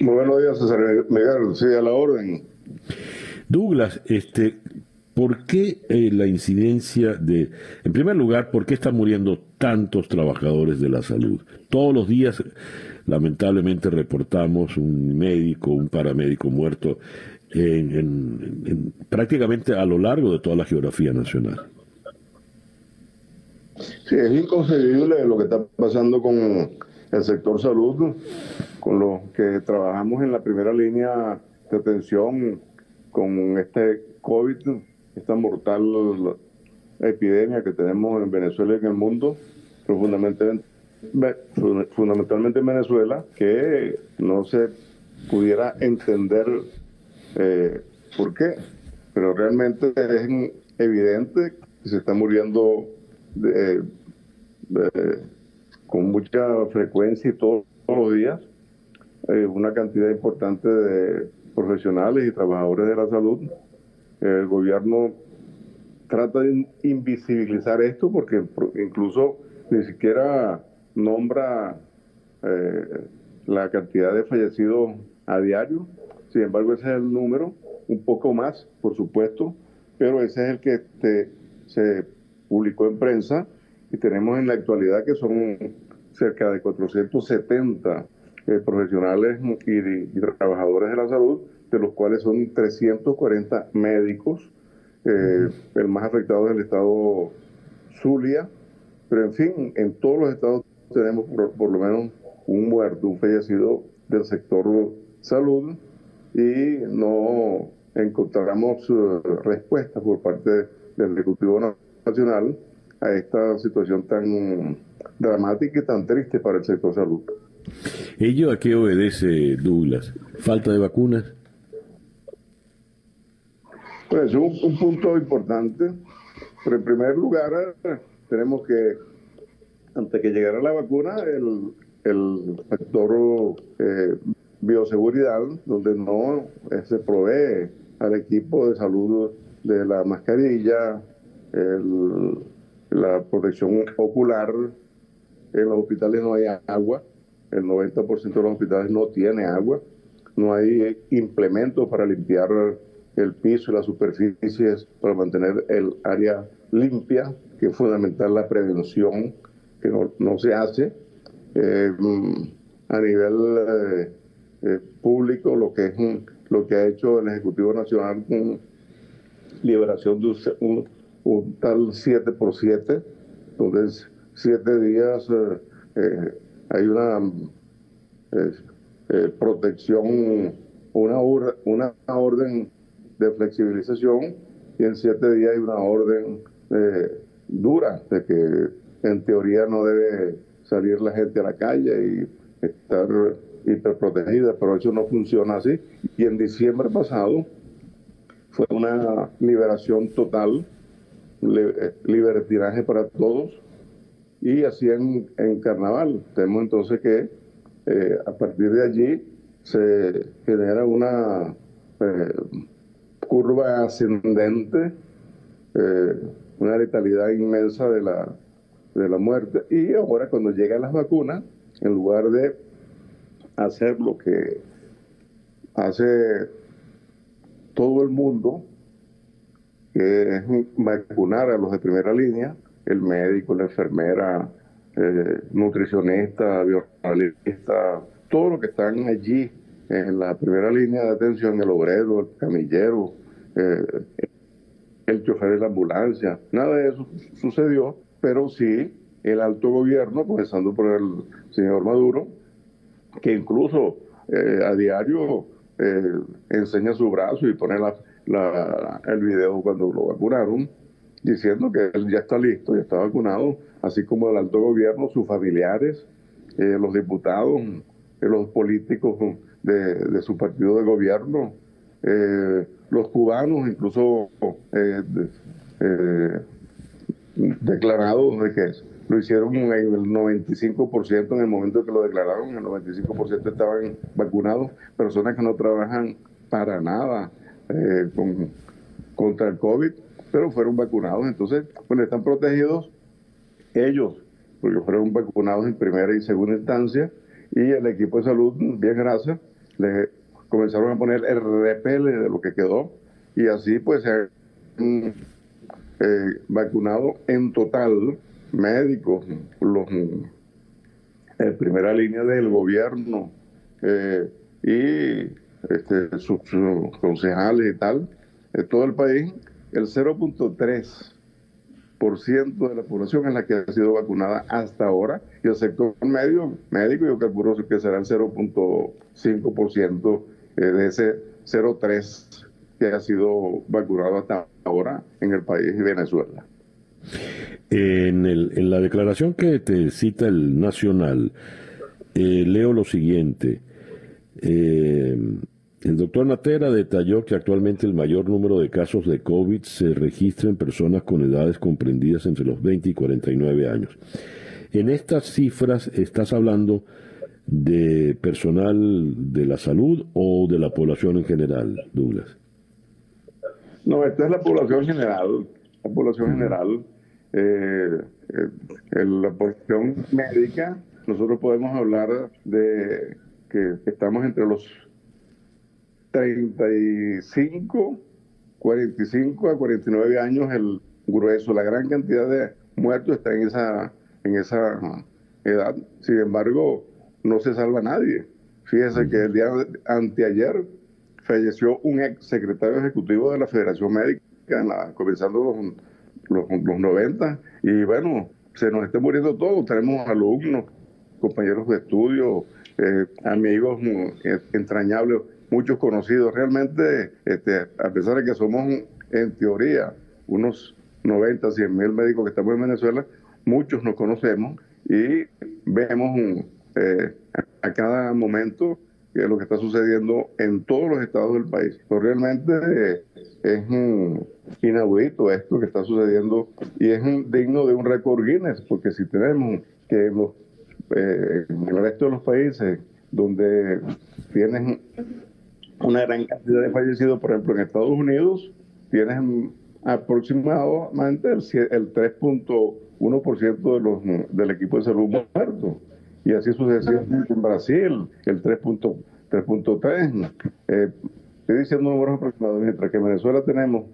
Muy buenos días, César Miguel. Sí, a la orden. Douglas, este, ¿por qué eh, la incidencia de, en primer lugar, por qué están muriendo tantos trabajadores de la salud? Todos los días, lamentablemente, reportamos un médico, un paramédico muerto en, prácticamente a lo largo de toda la geografía nacional. Sí, es inconcebible lo que está pasando con el sector salud, con los que trabajamos en la primera línea de atención con este COVID, esta mortal epidemia que tenemos en Venezuela y en el mundo, pero fundamentalmente, en Venezuela, que no se pudiera entender eh, por qué, pero realmente es evidente que se está muriendo con mucha frecuencia y todos los días una cantidad importante de profesionales y trabajadores de la salud. El gobierno trata de invisibilizar esto porque incluso ni siquiera nombra eh, la cantidad de fallecidos a diario. Sin embargo, ese es el número, un poco más, por supuesto, pero ese es el que se publicó en prensa y tenemos en la actualidad que son cerca de 470 eh, profesionales y, trabajadores de la salud, de los cuales son 340 médicos. Eh, el más afectado es el estado Zulia, pero en fin, en todos los estados tenemos por, lo menos un muerto, un fallecido del sector salud y no encontramos uh, respuesta por parte del Ejecutivo Nacional a esta situación tan dramática y tan triste para el sector salud. ¿Ello a qué obedece, Douglas? ¿Falta de vacunas? Pues un, un punto importante. Pero en primer lugar, tenemos que, antes que llegara la vacuna, el, el sector eh, bioseguridad, donde no eh, se provee al equipo de salud de la mascarilla, la protección ocular. En los hospitales no hay agua, el 90% de los hospitales no tiene agua, no hay implementos para limpiar el piso y las superficies para mantener el área limpia, que es fundamental la prevención, que no, se hace. Eh, a nivel eh, eh, público, lo que, es, lo que ha hecho el Ejecutivo Nacional con liberación de un, tal 7 por 7, entonces siete días hay una protección, una, una orden de flexibilización y en siete días hay una orden eh, dura de que en teoría no debe salir la gente a la calle y estar hiperprotegida, pero eso no funciona así. Y en diciembre pasado fue una liberación total, eh, libertinaje para todos, y así en, carnaval. Tenemos entonces que eh, a partir de allí se genera una curva ascendente, eh, una letalidad inmensa de la, de la muerte. Y ahora cuando llegan las vacunas, en lugar de hacer lo que hace todo el mundo, que es vacunar a los de primera línea, el médico, la enfermera, eh, nutricionista, bioanalista, todos los que están allí en la primera línea de atención, el obrero, el camillero, eh, el chofer de la ambulancia. Nada de eso sucedió, pero sí el alto gobierno, comenzando por el señor Maduro, que incluso eh, a diario eh, enseña su brazo y pone el video cuando lo vacunaron, diciendo que él ya está listo, ya está vacunado, así como el alto gobierno, sus familiares, los diputados, los políticos de, de, su partido de gobierno, eh, los cubanos incluso eh, eh, declarados de que lo hicieron en el 95% en el momento que lo declararon, el 95% estaban vacunados, personas que no trabajan para nada eh, contra el COVID, pero fueron vacunados, entonces, pues están protegidos ellos, porque fueron vacunados en primera y segunda instancia, y el equipo de salud, bien gracias, les comenzaron a poner el repele de lo que quedó y así pues se han eh, vacunado en total médicos, los en primera línea del gobierno eh, y este, sus, concejales y tal, en todo el país, el 0.3% de la población es la que ha sido vacunada hasta ahora y el sector medio, médico yo calculo que será el 0.5% eh, de ese 0,3 que ha sido vacunado hasta ahora en el país de Venezuela. En, el, en la declaración que te cita el Nacional, eh, leo lo siguiente. Eh, El doctor Natera detalló que actualmente el mayor número de casos de COVID se registra en personas con edades comprendidas entre los 20 y 49 años. En estas cifras estás hablando de personal de la salud o de la población en general, Douglas. No, esta es la población general, la población general, eh, eh la población médica. Nosotros podemos hablar de que estamos entre los 35, 45 a 49 años el grueso. La gran cantidad de muertos está en esa, en esa edad. Sin embargo, no se salva nadie. Fíjese que el día anteayer falleció un ex secretario ejecutivo de la Federación Médica, comenzando los, los, 90, y bueno, se nos está muriendo todo. Tenemos alumnos, compañeros de estudio, eh, amigos mm, entrañables muchos conocidos. Realmente, este, a pesar de que somos en teoría unos 90, 100 mil médicos que estamos en Venezuela, muchos nos conocemos y vemos eh, a cada momento lo que está sucediendo en todos los estados del país. Pero realmente eh, es inaudito esto que está sucediendo y es digno de un récord Guinness, porque si tenemos que eh, en el resto de los países donde tienen una gran cantidad de fallecidos, por ejemplo, en Estados Unidos tienes aproximadamente el, 3.1% de los del equipo de salud muerto. Y así sucesivamente en Brasil, el 3.3. Eh, estoy diciendo números aproximados, mientras que en Venezuela tenemos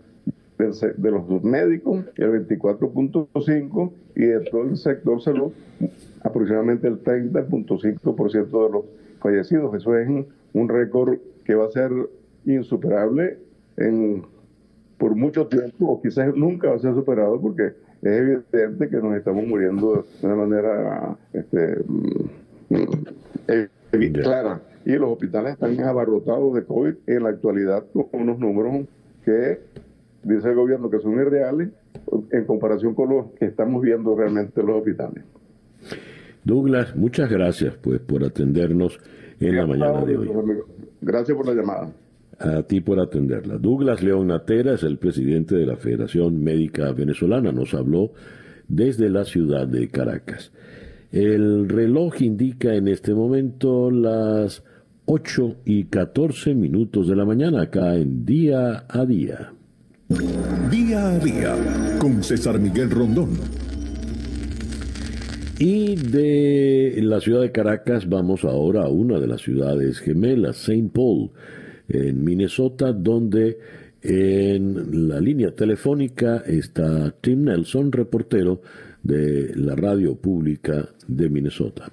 de los médicos el 24.5 y de todo el sector salud aproximadamente el 30.5% de los fallecidos. Eso es un récord que va a ser insuperable en, por mucho tiempo, o quizás nunca va a ser superado, porque es evidente que nos estamos muriendo de una manera este, mm, clara. Y los hospitales están abarrotados de COVID en la actualidad con unos números que dice el gobierno que son irreales en comparación con los que estamos viendo realmente en los hospitales. Douglas, muchas gracias pues por atendernos en la mañana de hoy. Gracias por la llamada. A ti por atenderla. Douglas León Natera es el presidente de la Federación Médica Venezolana. Nos habló desde la ciudad de Caracas. El reloj indica en este momento las 8 y 14 minutos de la mañana acá en Día a Día. Día a Día con César Miguel Rondón. Y de la ciudad de Caracas vamos ahora a una de las ciudades gemelas, St. Paul, en Minnesota, donde en la línea telefónica está Tim Nelson, reportero de la radio pública de Minnesota.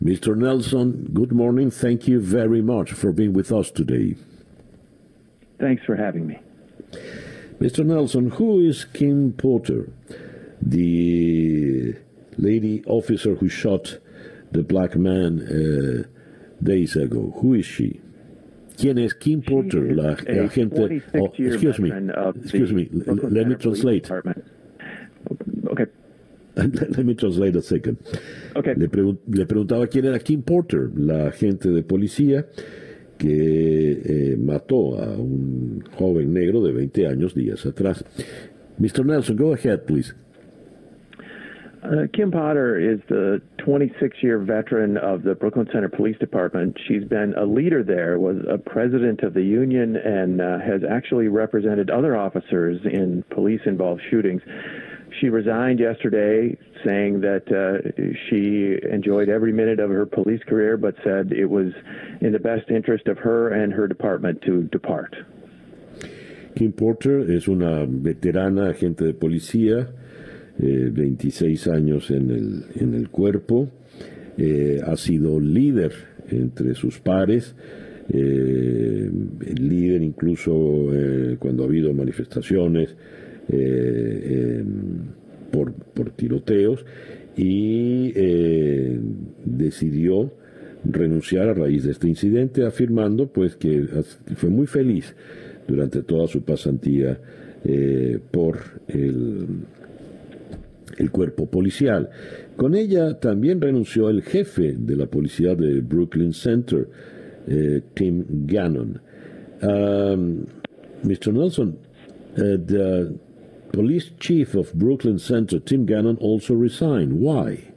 Mr. Nelson, good morning. Thank you very much for being with us today. Thanks for having me. Mr. Nelson, who is Kim Porter? The lady officer who shot the black man uh, days ago. Who is she? ¿Quién es Kim Porter, la agente? Oh, excuse me, excuse me. Let me translate. Okay. Let me translate a second. Okay. Le, le, preguntaba quién era Kim Porter, la agente de policía que eh, mató a un joven negro de 20 años días atrás. Mr. Nelson, go ahead, please. Uh, Kim Potter is the 26 year veteran of the Brooklyn Center Police Department. She's been a leader there, was a president of the union, and uh, has actually represented other officers in police involved shootings. She resigned yesterday, saying that uh, she enjoyed every minute of her police career, but said it was in the best interest of her and her department to depart. Kim Porter es una veterana agente de policía. 26 eh, años en el, en el cuerpo, eh, ha sido líder entre sus pares, eh, líder incluso cuando ha habido manifestaciones por, por, tiroteos y decidió renunciar a raíz de este incidente, afirmando pues que fue muy feliz durante toda su pasantía por el el cuerpo policial. Con ella también renunció el jefe de la policía de Brooklyn Center, eh, Tim Gannon. Um, Mr. Nelson, uh, the police chief of Brooklyn Center, Tim Gannon, also resigned. Why?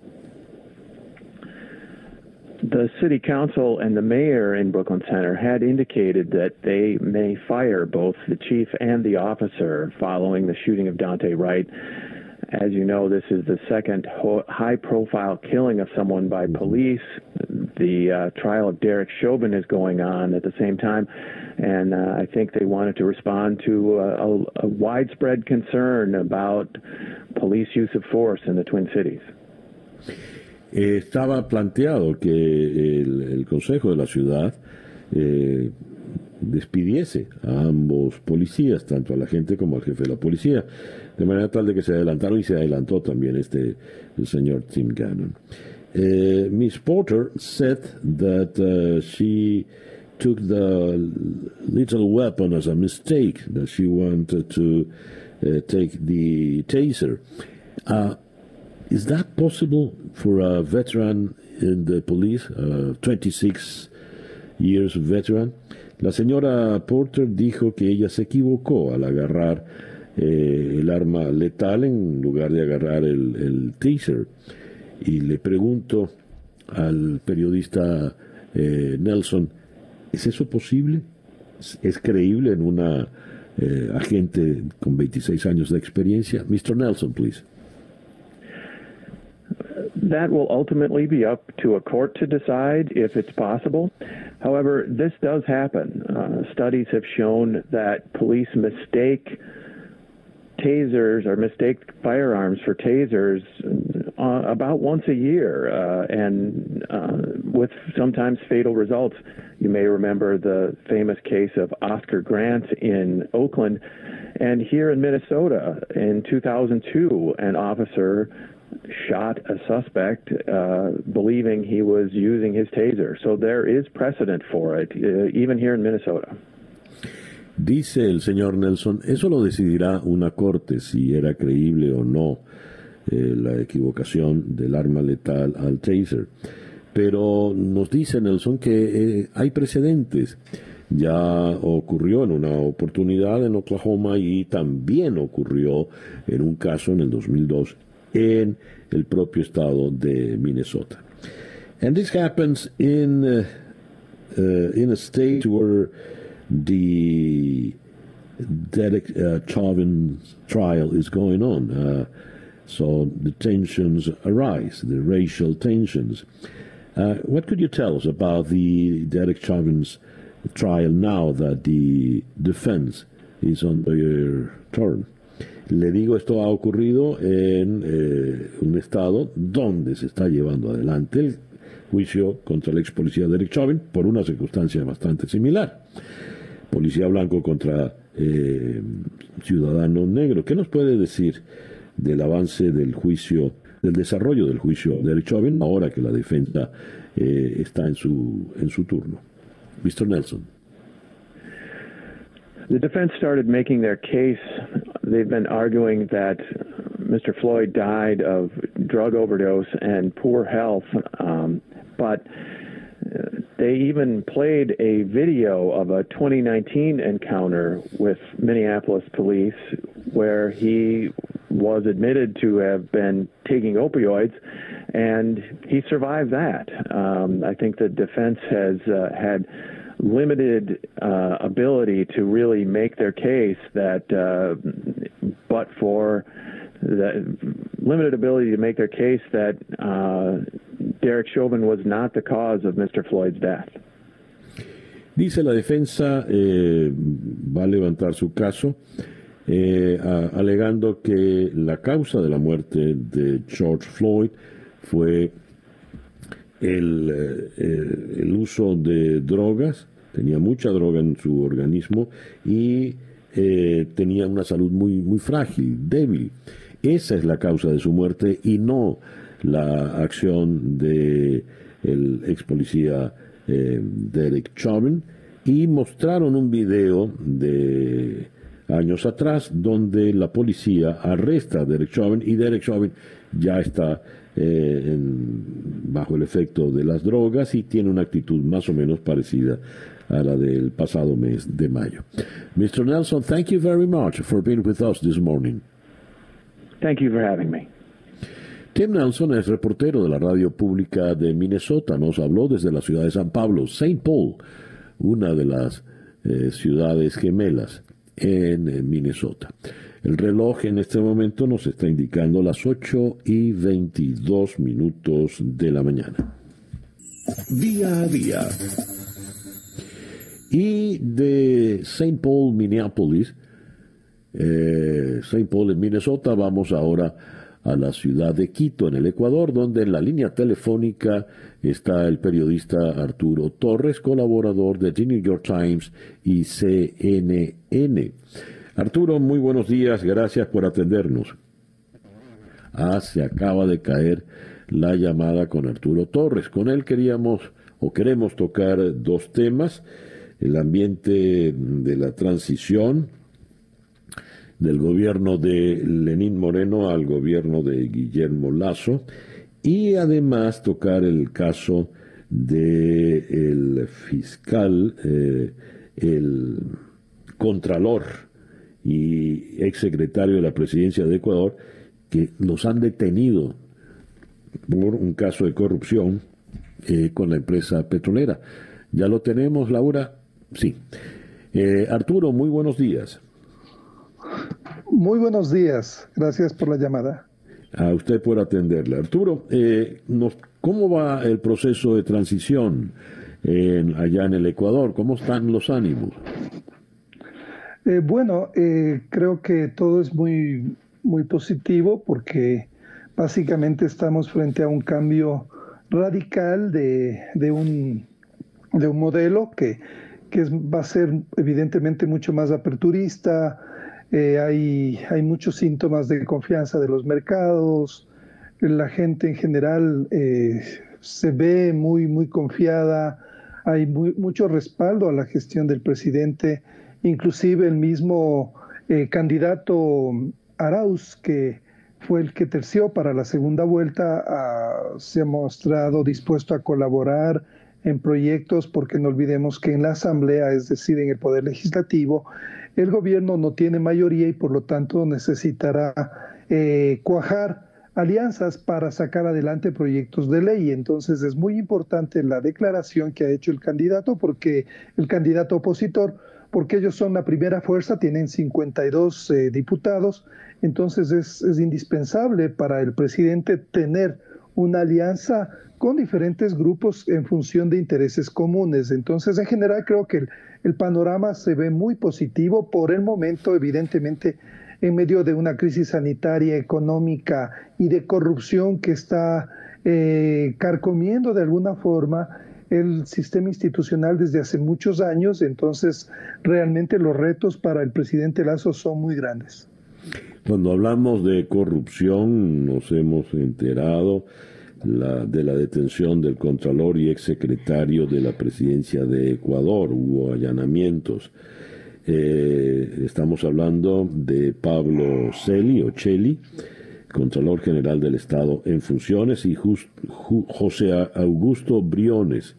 the city council and the mayor in Brooklyn Center had indicated that they may fire both the chief and the officer following the shooting of Dante Wright. As you know, this is the second high profile killing of someone by police. The uh, trial of Derek Chauvin is going on at the same time, and uh, I think they wanted to respond to a, a, widespread concern about police use of force in the Twin Cities. Estaba planteado que el, Consejo de la Ciudad eh, despidiese a ambos policías, tanto a la gente como al jefe de la policía, de manera tal de que se adelantaron y se adelantó también este el señor Tim Gannon. Eh, Miss Porter said that uh, she took the little weapon as a mistake, that she wanted to uh, take the taser. Uh, Is that possible for a veteran in the police, a 26 years veteran? La señora Porter dijo que ella se equivocó al agarrar eh, el arma letal en lugar de agarrar el, el teaser. Y le pregunto al periodista eh, Nelson, ¿es eso posible? ¿Es creíble en una eh, agente con 26 años de experiencia? Mr. Nelson, please. that will ultimately be up to a court to decide if it's possible. However, this does happen. Uh, studies have shown that police mistake tasers or mistake firearms for tasers uh, about once a year, uh, and uh, with sometimes fatal results. You may remember the famous case of Oscar Grant in Oakland. And here in Minnesota in 2002, an officer shot a suspect uh, believing he was using his taser. So there is precedent for it, uh, even here in Minnesota. Dice el señor Nelson, eso lo decidirá una corte si era creíble o no eh, la equivocación del arma letal al taser. Pero nos dice Nelson que eh, hay precedentes. Ya ocurrió en una oportunidad en Oklahoma y también ocurrió en un caso en el 2002 en el propio estado de Minnesota. And this happens in, uh, uh, in a state where the Derek uh, Chauvin trial is going on. Uh, so the tensions arise, the racial tensions. Uh, what could you tell us about the Derek Chauvin's trial now that the defense is on your turn? Le digo, esto ha ocurrido en eh, un estado donde se está llevando adelante el juicio contra el ex policía Derek Chauvin por una circunstancia bastante similar. Policía blanco contra eh, ciudadano negro. ¿Qué nos puede decir del avance del juicio, del desarrollo del juicio de Chauvin ahora que la defensa eh, está en su, en su turno? Mr. Nelson. The defense started making their case. They've been arguing that Mr. Floyd died of drug overdose and poor health, um, but uh, they even played a video of a 2019 encounter with Minneapolis police where he was admitted to have been taking opioids, and he survived that. Um, I think the defense has uh, had limited uh, ability to really make their case that, uh, but for the limited ability to make their case that uh, Derek Chauvin was not the cause of Mr. Floyd's death. Dice la defensa eh, va a levantar su caso eh, a, alegando que la causa de la muerte de George Floyd fue el, eh, el uso de drogas tenía mucha droga en su organismo y eh, tenía una salud muy, muy frágil, débil. Esa es la causa de su muerte y no la acción de el ex policía eh, Derek Chauvin y mostraron un video de años atrás donde la policía arresta a Derek Chauvin y Derek Chauvin ya está eh, bajo el efecto de las drogas y tiene una actitud más o menos parecida a la del pasado mes de mayo. Mr. Nelson, thank you very much for being with us this morning. Thank you for having me. Tim Nelson es reportero de la radio pública de Minnesota. Nos habló desde la ciudad de San Pablo, St. Paul, una de las eh, ciudades gemelas en eh, Minnesota. El reloj en este momento nos está indicando las 8 y 22 minutos de la mañana. Día a día. Y de St. Paul, Minneapolis, eh, St. Paul en Minnesota, vamos ahora a la ciudad de Quito, en el Ecuador, donde en la línea telefónica está el periodista Arturo Torres, colaborador de The New York Times y CNN. Arturo, muy buenos días, gracias por atendernos. Ah, se acaba de caer la llamada con Arturo Torres. Con él queríamos o queremos tocar dos temas, el ambiente de la transición, del gobierno de Lenín Moreno al gobierno de Guillermo Lazo y además tocar el caso de el fiscal, eh, el contralor y exsecretario de la presidencia de Ecuador que los han detenido por un caso de corrupción eh, con la empresa petrolera. ¿Ya lo tenemos, Laura? Sí. Eh, Arturo, muy buenos días. Muy buenos días, gracias por la llamada. A usted por atenderla. Arturo, eh, ¿cómo va el proceso de transición allá en el Ecuador? ¿Cómo están los ánimos? Eh, bueno, eh, creo que todo es muy, muy positivo porque básicamente estamos frente a un cambio radical de, de, un, de un modelo que, que va a ser evidentemente mucho más aperturista, eh, hay, hay muchos síntomas de confianza de los mercados, la gente en general se ve muy, muy confiada, hay mucho respaldo a la gestión del presidente, inclusive el mismo eh, candidato Arauz, que fue el que terció para la segunda vuelta, ah, se ha mostrado dispuesto a colaborar en proyectos, porque no olvidemos que en la Asamblea, es decir, en el Poder Legislativo, el gobierno no tiene mayoría y por lo tanto necesitará eh, cuajar alianzas para sacar adelante proyectos de ley. Entonces es muy importante la declaración que ha hecho el candidato, porque el candidato opositor, porque ellos son la primera fuerza, tienen 52 eh, diputados, entonces es, indispensable para el presidente tener una alianza con diferentes grupos en función de intereses comunes. Entonces, en general, creo que el, panorama se ve muy positivo por el momento, evidentemente, en medio de una crisis sanitaria, económica y de corrupción que está eh, carcomiendo de alguna forma el sistema institucional desde hace muchos años, entonces realmente los retos para el presidente Lazo son muy grandes. Cuando hablamos de corrupción, nos hemos enterado la, de la detención del Contralor y exsecretario de la presidencia de Ecuador. Hubo allanamientos. Eh, estamos hablando de Pablo Celi o Cheli, Contralor General del Estado en funciones, y José Augusto Briones,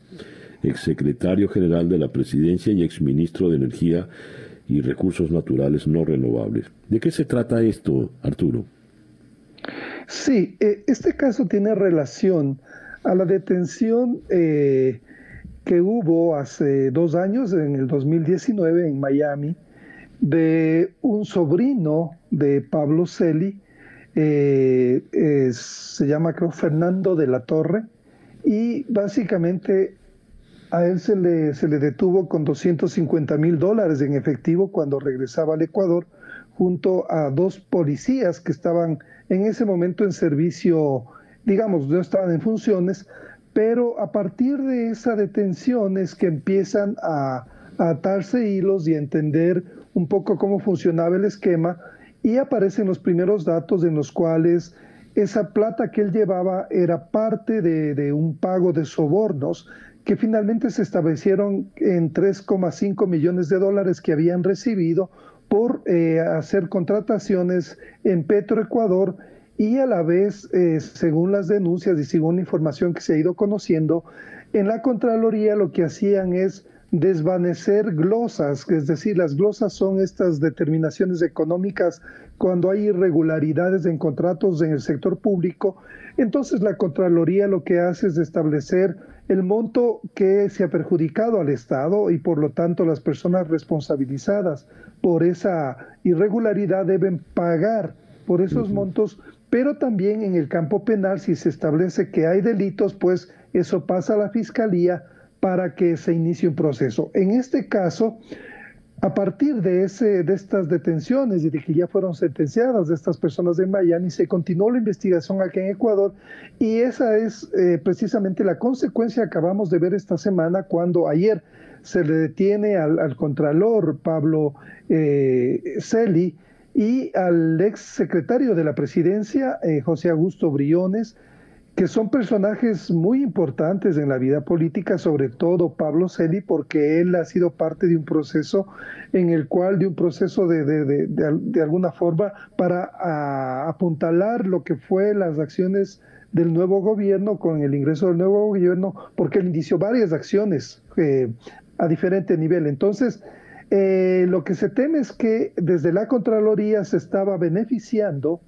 exsecretario general de la presidencia y exministro de Energía y Recursos Naturales No Renovables. ¿De qué se trata esto, Arturo? Sí, eh, este caso tiene relación a la detención eh, que hubo hace dos años, en el 2019, en Miami, de un sobrino de Pablo Celi, eh, se llama creo Fernando de la Torre, y básicamente a él se le, se le detuvo con 250 mil dólares en efectivo cuando regresaba al Ecuador, junto a dos policías que estaban en ese momento en servicio, digamos, no estaban en funciones, pero a partir de esa detención es que empiezan a, atarse hilos y a entender un poco cómo funcionaba el esquema y aparecen los primeros datos en los cuales esa plata que él llevaba era parte de, de un pago de sobornos que finalmente se establecieron en 3,5 millones de dólares que habían recibido por eh, hacer contrataciones en Petroecuador y a la vez, eh, según las denuncias y según la información que se ha ido conociendo, en la Contraloría lo que hacían es desvanecer glosas, es decir, las glosas son estas determinaciones económicas cuando hay irregularidades en contratos en el sector público. Entonces la Contraloría lo que hace es establecer el monto que se ha perjudicado al Estado y por lo tanto las personas responsabilizadas por esa irregularidad deben pagar por esos montos, pero también en el campo penal si se establece que hay delitos, pues eso pasa a la Fiscalía para que se inicie un proceso. En este caso, a partir de, ese, de estas detenciones y de que ya fueron sentenciadas estas personas en Miami, se continuó la investigación aquí en Ecuador y esa es eh, precisamente la consecuencia que acabamos de ver esta semana cuando ayer se le detiene al, contralor Pablo eh, Celi y al ex secretario de la presidencia, eh, José Augusto Briones, que son personajes muy importantes en la vida política, sobre todo Pablo Celi, porque él ha sido parte de un proceso en el cual, de un proceso de, de, de, alguna forma, para apuntalar lo que fue las acciones del nuevo gobierno con el ingreso del nuevo gobierno, porque él inició varias acciones eh, a diferente nivel. Entonces, eh, lo que se teme es que desde la Contraloría se estaba beneficiando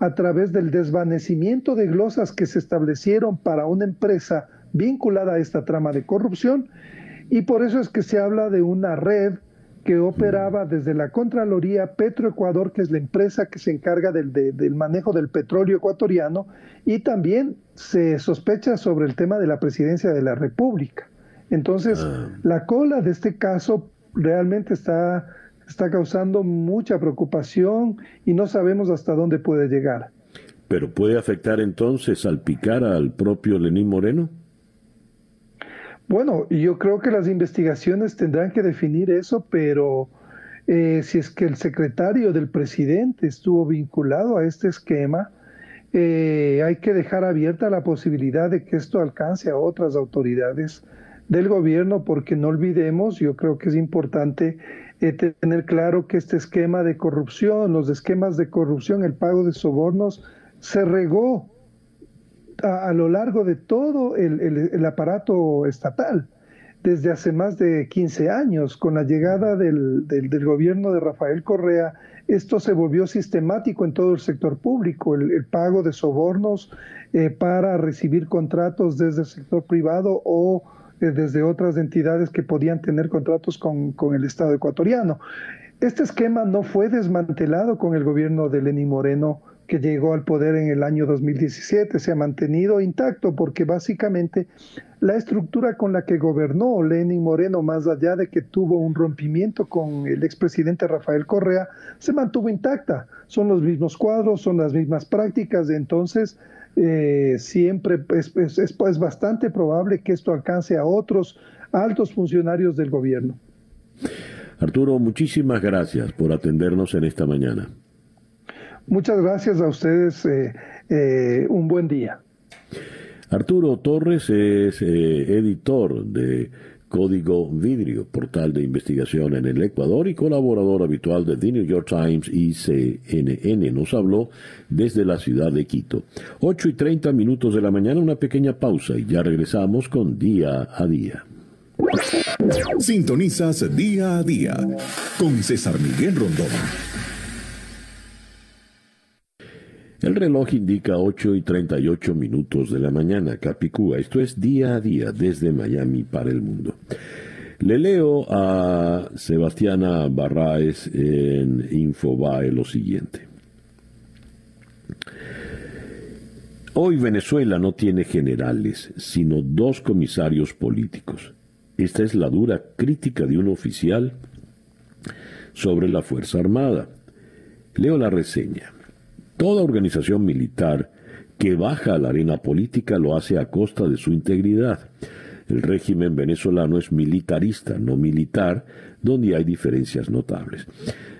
a través del desvanecimiento de glosas que se establecieron para una empresa vinculada a esta trama de corrupción y por eso es que se habla de una red que operaba desde la Contraloría Petroecuador, que es la empresa que se encarga del, del, manejo del petróleo ecuatoriano, y también se sospecha sobre el tema de la presidencia de la República. Entonces, ah. la cola de este caso realmente está está causando mucha preocupación y no sabemos hasta dónde puede llegar. ¿Pero puede afectar entonces al picar al propio Lenín Moreno? Bueno, yo creo que las investigaciones tendrán que definir eso, pero eh, si es que el secretario del presidente estuvo vinculado a este esquema, eh, hay que dejar abierta la posibilidad de que esto alcance a otras autoridades del gobierno, porque no olvidemos, yo creo que es importante eh, tener claro que este esquema de corrupción, los esquemas de corrupción, el pago de sobornos, se regó a, lo largo de todo el, aparato estatal desde hace más de 15 años. Con la llegada del, gobierno de Rafael Correa, esto se volvió sistemático en todo el sector público, el, pago de sobornos eh, para recibir contratos desde el sector privado o desde otras entidades que podían tener contratos con, el Estado ecuatoriano. Este esquema no fue desmantelado con el gobierno de Lenín Moreno que llegó al poder en el año 2017, se ha mantenido intacto porque básicamente la estructura con la que gobernó Lenin Moreno, más allá de que tuvo un rompimiento con el expresidente Rafael Correa, se mantuvo intacta. Son los mismos cuadros, son las mismas prácticas, entonces eh, siempre es, es, es, bastante probable que esto alcance a otros altos funcionarios del gobierno. Arturo, muchísimas gracias por atendernos en esta mañana. Muchas gracias a ustedes. Eh, eh, un buen día. Arturo Torres es editor de Código Vidrio, portal de investigación en el Ecuador y colaborador habitual de The New York Times y CNN. Nos habló desde la ciudad de Quito. 8 y 30 minutos de la mañana, una pequeña pausa y ya regresamos con Día a Día. Sintonizas Día a Día con César Miguel Rondón. El reloj indica 8 y 38 minutos de la mañana, Capicúa. Esto es día a día desde Miami para el mundo. Le leo a Sebastiana Barraes en Infobae lo siguiente. Hoy Venezuela no tiene generales, sino dos comisarios políticos. Esta es la dura crítica de un oficial sobre la Fuerza Armada. Leo la reseña. Toda organización militar que baja a la arena política lo hace a costa de su integridad. El régimen venezolano es militarista, no militar, donde hay diferencias notables.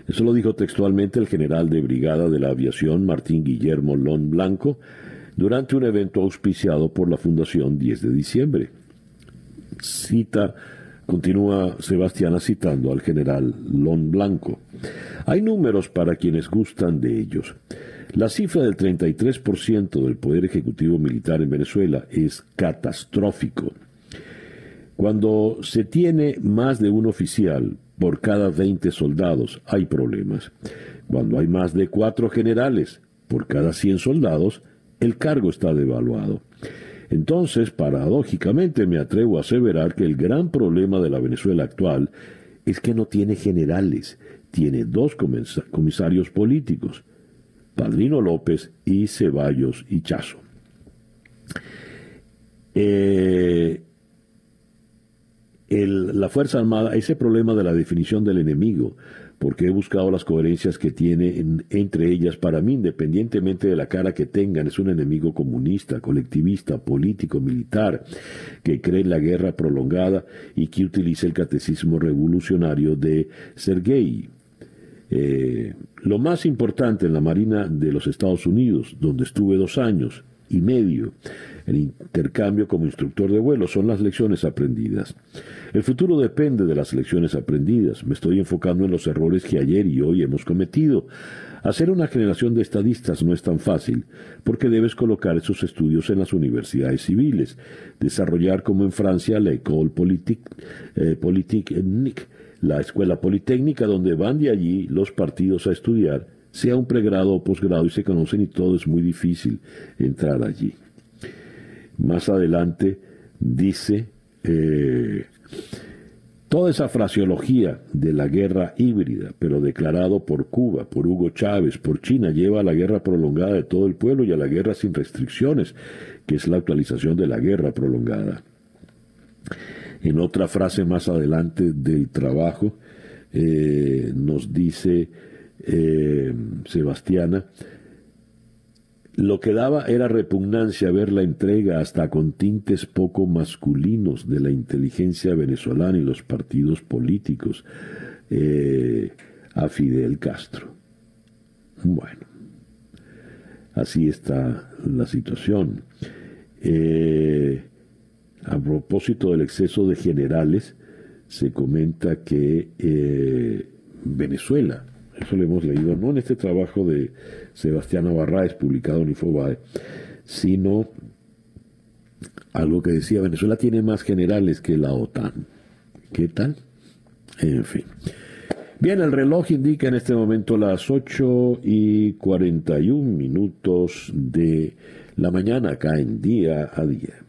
Eso lo dijo textualmente el general de brigada de la aviación Martín Guillermo Lón Blanco durante un evento auspiciado por la Fundación 10 de diciembre. Cita, continúa Sebastián citando al general Lón Blanco. Hay números para quienes gustan de ellos. La cifra del 33% del poder ejecutivo militar en Venezuela es catastrófico. Cuando se tiene más de un oficial por cada 20 soldados, hay problemas. Cuando hay más de cuatro generales por cada 100 soldados, el cargo está devaluado. Entonces, paradójicamente, me atrevo a aseverar que el gran problema de la Venezuela actual es que no tiene generales, tiene dos comisarios políticos, Padrino López y Ceballos y Chazo. Eh, la Fuerza Armada, ese problema de la definición del enemigo, porque he buscado las coherencias que tiene entre ellas, para mí, independientemente de la cara que tengan, es un enemigo comunista, colectivista, político, militar, que cree en la guerra prolongada y que utiliza el catecismo revolucionario de Sergei. Eh, lo más importante en la Marina de los Estados Unidos, donde estuve dos años y medio, el intercambio como instructor de vuelo son las lecciones aprendidas. El futuro depende de las lecciones aprendidas. Me estoy enfocando en los errores que ayer y hoy hemos cometido. Hacer una generación de estadistas no es tan fácil, porque debes colocar esos estudios en las universidades civiles, desarrollar como en Francia la École Politique, eh, la escuela politécnica donde van de allí los partidos a estudiar, sea un pregrado o posgrado y se conocen y todo es muy difícil entrar allí. Más adelante dice eh, toda esa fraseología de la guerra híbrida, pero declarado por Cuba, por Hugo Chávez, por China, lleva a la guerra prolongada de todo el pueblo y a la guerra sin restricciones, que es la actualización de la guerra prolongada. En otra frase más adelante del trabajo, eh, nos dice eh, Sebastiana, lo que daba era repugnancia ver la entrega hasta con tintes poco masculinos de la inteligencia venezolana y los partidos políticos eh, a Fidel Castro. Bueno, así está la situación. A propósito del exceso de generales, se comenta que eh, Venezuela eso lo hemos leído no en este trabajo de Sebastián Navarraes publicado en Infobae, sino algo que decía, Venezuela tiene más generales que la OTAN. ¿Qué tal? En fin. Bien, el reloj indica en este momento las 8 y 41 minutos de la mañana acá en día a día.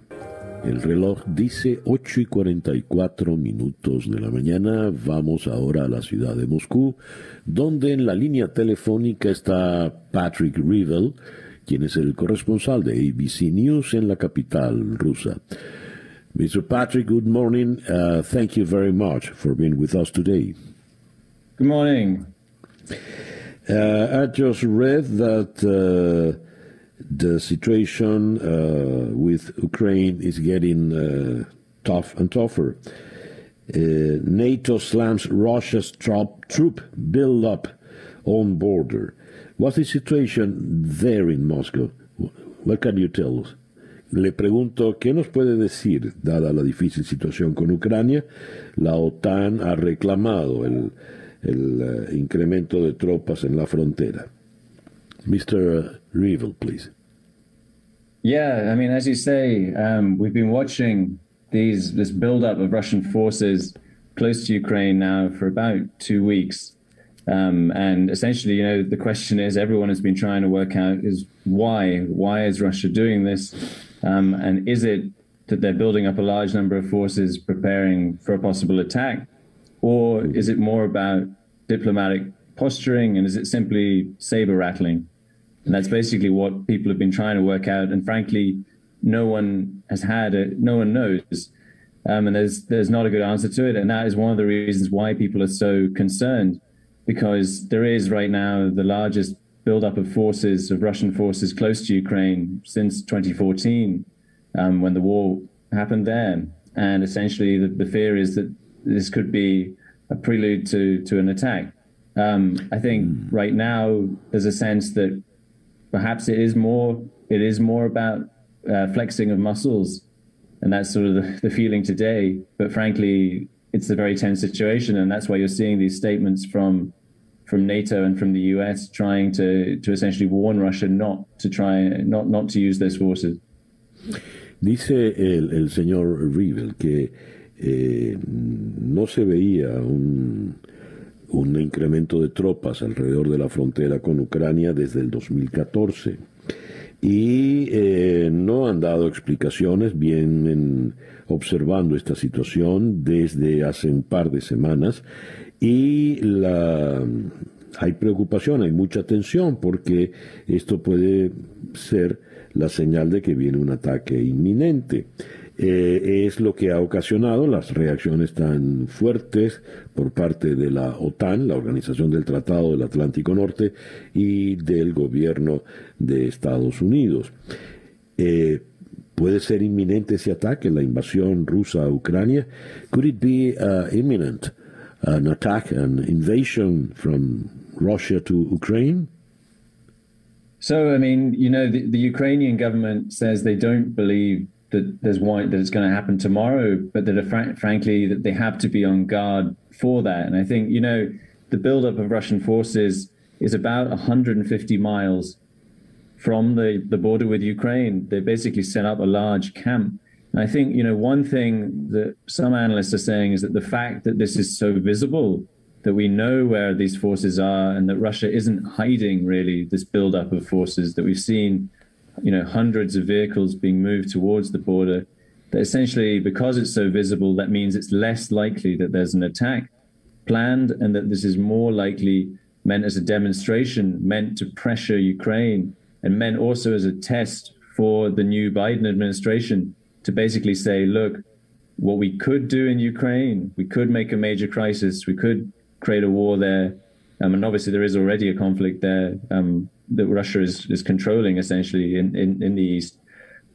El reloj dice 8 y 44 minutos de la mañana. Vamos ahora a la ciudad de Moscú, donde en la línea telefónica está Patrick Rivel, quien es el corresponsal de ABC News en la capital rusa. Mr. Patrick, good morning. Uh, thank you very much for being with us today. Good morning. Uh, I just read that. Uh, the situation uh, with Ukraine is getting uh, tough and tougher. Uh, NATO slams Russia's trop, troop build up on border. What's the situation there in Moscow? What can you tell us? Le pregunto, ¿qué nos puede decir, dada la difícil situación con Ucrania? La OTAN ha reclamado el, el uh, incremento de tropas en la frontera. Mr. Revel, please. Yeah, I mean, as you say, um, we've been watching these this buildup of Russian forces close to Ukraine now for about two weeks. Um, and essentially, you know, the question is everyone has been trying to work out is why? Why is Russia doing this? Um, and is it that they're building up a large number of forces preparing for a possible attack? Or is it more about diplomatic posturing? And is it simply saber rattling? And that's basically what people have been trying to work out. And frankly, no one has had it. No one knows. Um, and there's there's not a good answer to it. And that is one of the reasons why people are so concerned, because there is right now the largest buildup of forces of Russian forces close to Ukraine since 2014, um, when the war happened there. And essentially, the, the, fear is that this could be a prelude to to an attack. Um, I think hmm. right now there's a sense that perhaps it is more it is more about uh, flexing of muscles, and that's sort of the, the, feeling today. But frankly, it's a very tense situation, and that's why you're seeing these statements from from NATO and from the US trying to to essentially warn Russia not to try not not to use those forces. Dice el, el señor Rivel que eh, no se veía un, un incremento de tropas alrededor de la frontera con Ucrania desde el 2014 y eh, no han dado explicaciones, vienen observando esta situación desde hace un par de semanas y la, hay preocupación, hay mucha tensión porque esto puede ser la señal de que viene un ataque inminente. Eh, es lo que ha ocasionado las reacciones tan fuertes por parte de la OTAN, la Organización del Tratado del Atlántico Norte, y del gobierno de Estados Unidos. Eh, ¿Puede ser inminente ese ataque, la invasión rusa a Ucrania? Could it be uh, imminent, an attack, an invasion from Russia to Ukraine? So, I mean, you know, the, the Ukrainian government says they don't believe that there's one that it's going to happen tomorrow, but that fr- frankly that they have to be on guard for that. And I think you know the buildup of Russian forces is about 150 miles from the, the border with Ukraine. They basically set up a large camp. And I think you know one thing that some analysts are saying is that the fact that this is so visible that we know where these forces are and that Russia isn't hiding really this buildup of forces that we've seen you know, hundreds of vehicles being moved towards the border. That essentially, because it's so visible, that means it's less likely that there's an attack planned, and that this is more likely meant as a demonstration, meant to pressure Ukraine, and meant also as a test for the new Biden administration to basically say, look, what we could do in Ukraine, we could make a major crisis, we could create a war there. Um, and obviously, there is already a conflict there. Um, that Russia is, is controlling essentially in, in, in the east.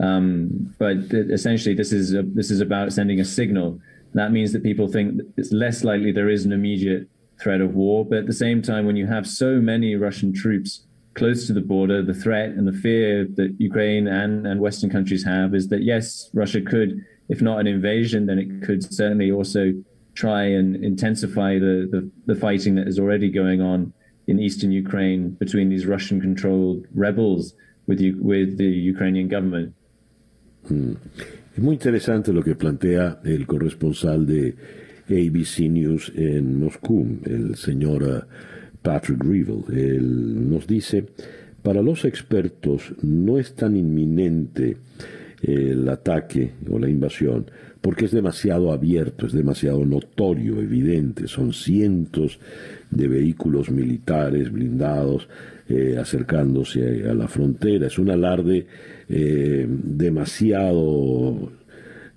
Um, but essentially, this is a, this is about sending a signal. That means that people think it's less likely there is an immediate threat of war. But at the same time, when you have so many Russian troops close to the border, the threat and the fear that Ukraine and, and Western countries have is that yes, Russia could, if not an invasion, then it could certainly also try and intensify the, the, the fighting that is already going on in eastern Ukraine between these Russian-controlled rebels with, with the Ukrainian government. Hmm. Es muy interesante lo que plantea el corresponsal de ABC News en Moscú, el señor uh, Patrick Revel. Él nos dice, para los expertos no es tan inminente el ataque o la invasión, porque es demasiado abierto, es demasiado notorio, evidente, son cientos de vehículos militares blindados eh, acercándose a la frontera. Es un alarde eh, demasiado,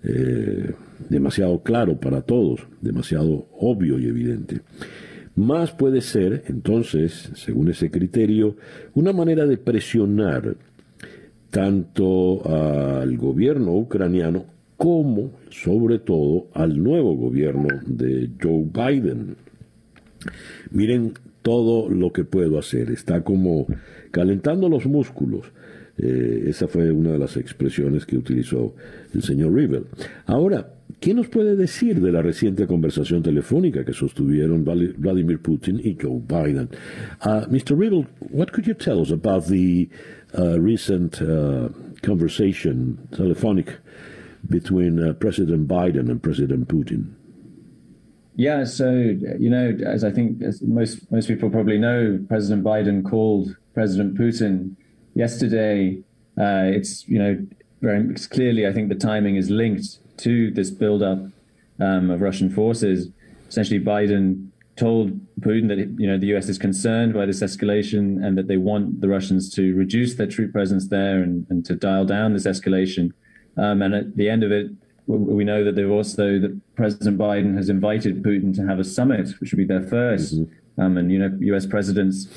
eh, demasiado claro para todos, demasiado obvio y evidente. Más puede ser, entonces, según ese criterio, una manera de presionar tanto al gobierno ucraniano como, sobre todo, al nuevo gobierno de Joe Biden. Miren todo lo que puedo hacer, está como calentando los músculos. Eh, esa fue una de las expresiones que utilizó el señor Rivel. Ahora, ¿qué nos puede decir de la reciente conversación telefónica que sostuvieron Vladimir Putin y Joe Biden? Uh, Mr. Rivel, what could you tell us about the uh, recent uh, conversation, telephonic, between uh, President Biden and President Putin? Yeah, so you know, as I think as most most people probably know, President Biden called President Putin yesterday. Uh, it's you know very clearly, I think the timing is linked to this buildup um, of Russian forces. Essentially, Biden told Putin that you know the U.S. is concerned by this escalation and that they want the Russians to reduce their troop presence there and, and to dial down this escalation. Um, and at the end of it, we know that they've also that President Biden has invited Putin to have a summit, which would be their 1st mm-hmm. um, and you know, U.S. presidents,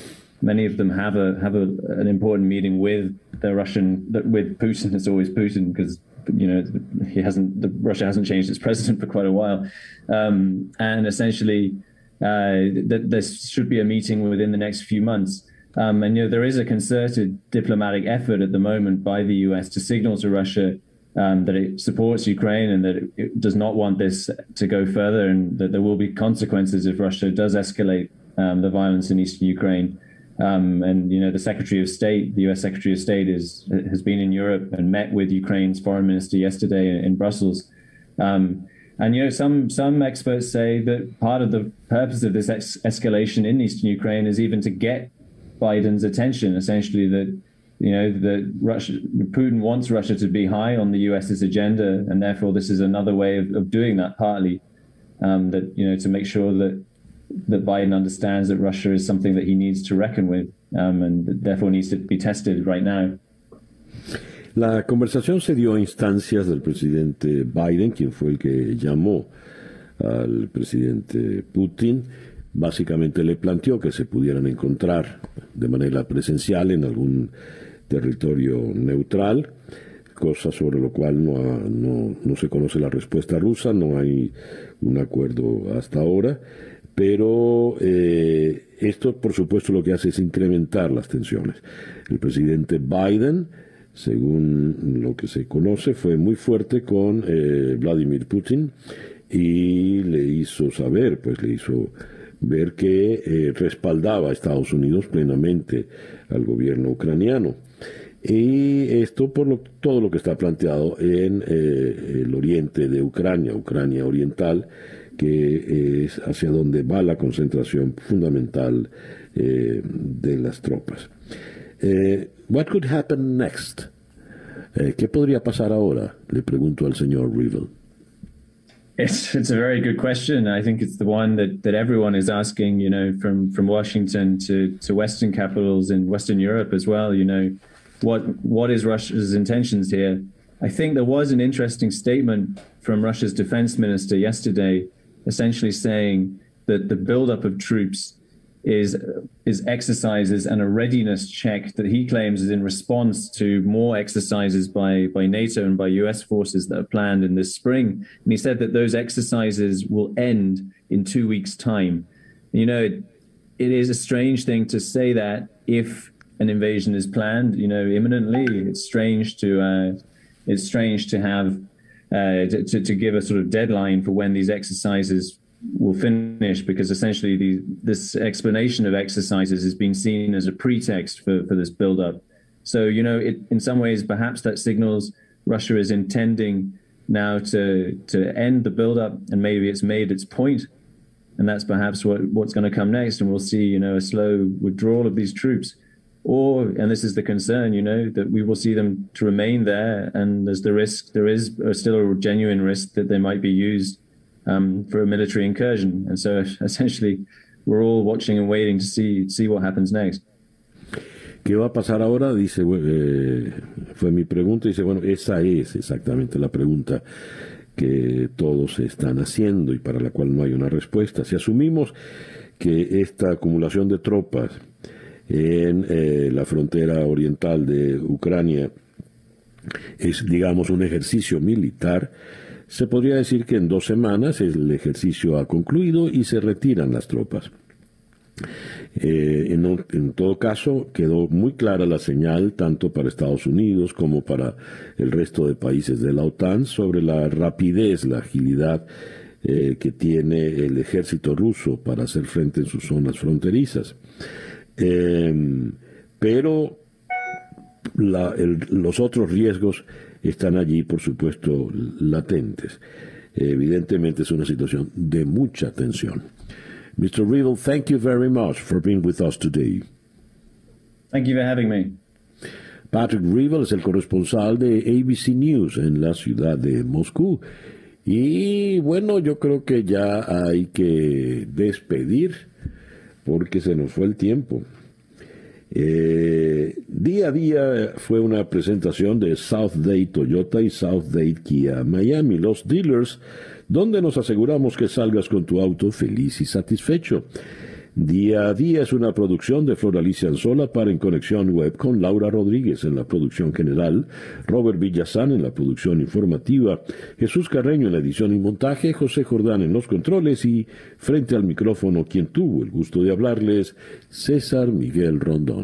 many of them have a have a, an important meeting with the Russian with Putin. It's always Putin because you know he hasn't the, Russia hasn't changed its president for quite a while, um, and essentially uh, that this should be a meeting within the next few months. Um, and you know there is a concerted diplomatic effort at the moment by the U.S. to signal to Russia um, that it supports Ukraine and that it, it, does not want this to go further, and that there will be consequences if Russia does escalate um, the violence in eastern Ukraine. Um, and you know, the Secretary of State, the U.S. Secretary of State, is has been in Europe and met with Ukraine's foreign minister yesterday in, in Brussels. Um, And you know, some some experts say that part of the purpose of this ex- escalation in eastern Ukraine is even to get Biden's attention. Essentially, that you know that Russia, Putin wants Russia to be high on the U.S.'s agenda, and therefore this is another way of, of doing that. Partly, um, that you know, to make sure that that Biden understands that Russia is something that he needs to reckon with, um, and therefore needs to be tested right now. La conversación se dio a instancias del presidente Biden, quien fue el que llamó al presidente Putin. Básicamente le planteó que se pudieran encontrar de manera presencial en algún territorio neutral, cosa sobre lo cual no, no, se conoce la respuesta rusa, no hay un acuerdo hasta ahora, pero eh, esto por supuesto lo que hace es incrementar las tensiones. El presidente Biden según lo que se conoce, fue muy fuerte con eh, Vladimir Putin y le hizo saber, pues le hizo ver que eh, respaldaba a Estados Unidos plenamente al gobierno ucraniano. Y esto por lo, todo lo que está planteado en eh, el oriente de Ucrania, Ucrania Oriental, que es hacia donde va la concentración fundamental de las tropas. What could happen next? Eh, ¿Qué podría pasar ahora? Le pregunto al señor Rivel. It's it's a very good question. I think it's the one that, that everyone is asking. You know, from from Washington to to Western capitals in Western Europe as well. You know, what what is Russia's intentions here? I think there was an interesting statement from Russia's defense minister yesterday, essentially saying that the buildup of troops is is exercises and a readiness check that he claims is in response to more exercises by by NATO and by US forces that are planned in this spring. And he said that those exercises will end in two weeks' time. You know, it, it is a strange thing to say that if an invasion is planned, you know, imminently. It's strange to uh, it's strange to have uh, to, to give a sort of deadline for when these exercises will finish because essentially the, this explanation of exercises has been seen as a pretext for, for this buildup. So, you know, it, in some ways, perhaps that signals Russia is intending now to to end the buildup, and maybe it's made its point, and that's perhaps what what's going to come next, and we'll see, you know, a slow withdrawal of these troops, or and this is the concern, you know, that we will see them to remain there, and there's the risk, there is still a genuine risk that they might be used um, for a military incursion. And so essentially, we're all watching and waiting to see, see what happens next. ¿Qué va a pasar ahora? Dice, eh, fue mi pregunta. Dice, bueno, esa es exactamente la pregunta que todos están haciendo y para la cual no hay una respuesta. Si asumimos que esta acumulación de tropas en eh, la frontera oriental de Ucrania es, digamos, un ejercicio militar, se podría decir que en dos semanas el ejercicio ha concluido y se retiran las tropas. Eh, en, todo caso, quedó muy clara la señal, tanto para Estados Unidos como para el resto de países de la OTAN, sobre la rapidez, la agilidad eh, que tiene el ejército ruso para hacer frente en sus zonas fronterizas. Em, pero los otros riesgos están allí, por supuesto, latentes. Evidentemente es una situación de mucha tensión. Mr. Riddle, thank you very much for being with us today. Thank you for having me. Patrick Rivel es el corresponsal de ABC News en la ciudad de Moscú. Y bueno, yo creo que ya hay que despedir porque se nos fue el tiempo. Eh, día a día fue una presentación de South Day Toyota y South Day Kia Miami, los dealers, donde nos aseguramos que salgas con tu auto feliz y satisfecho. Día a día es una producción de Floralicia Anzola para En Conexión Web con Laura Rodríguez en la producción general, Robert Villazán en la producción informativa, Jesús Carreño en la edición y montaje, José Jordán en los controles y frente al micrófono quien tuvo el gusto de hablarles, César Miguel Rondón.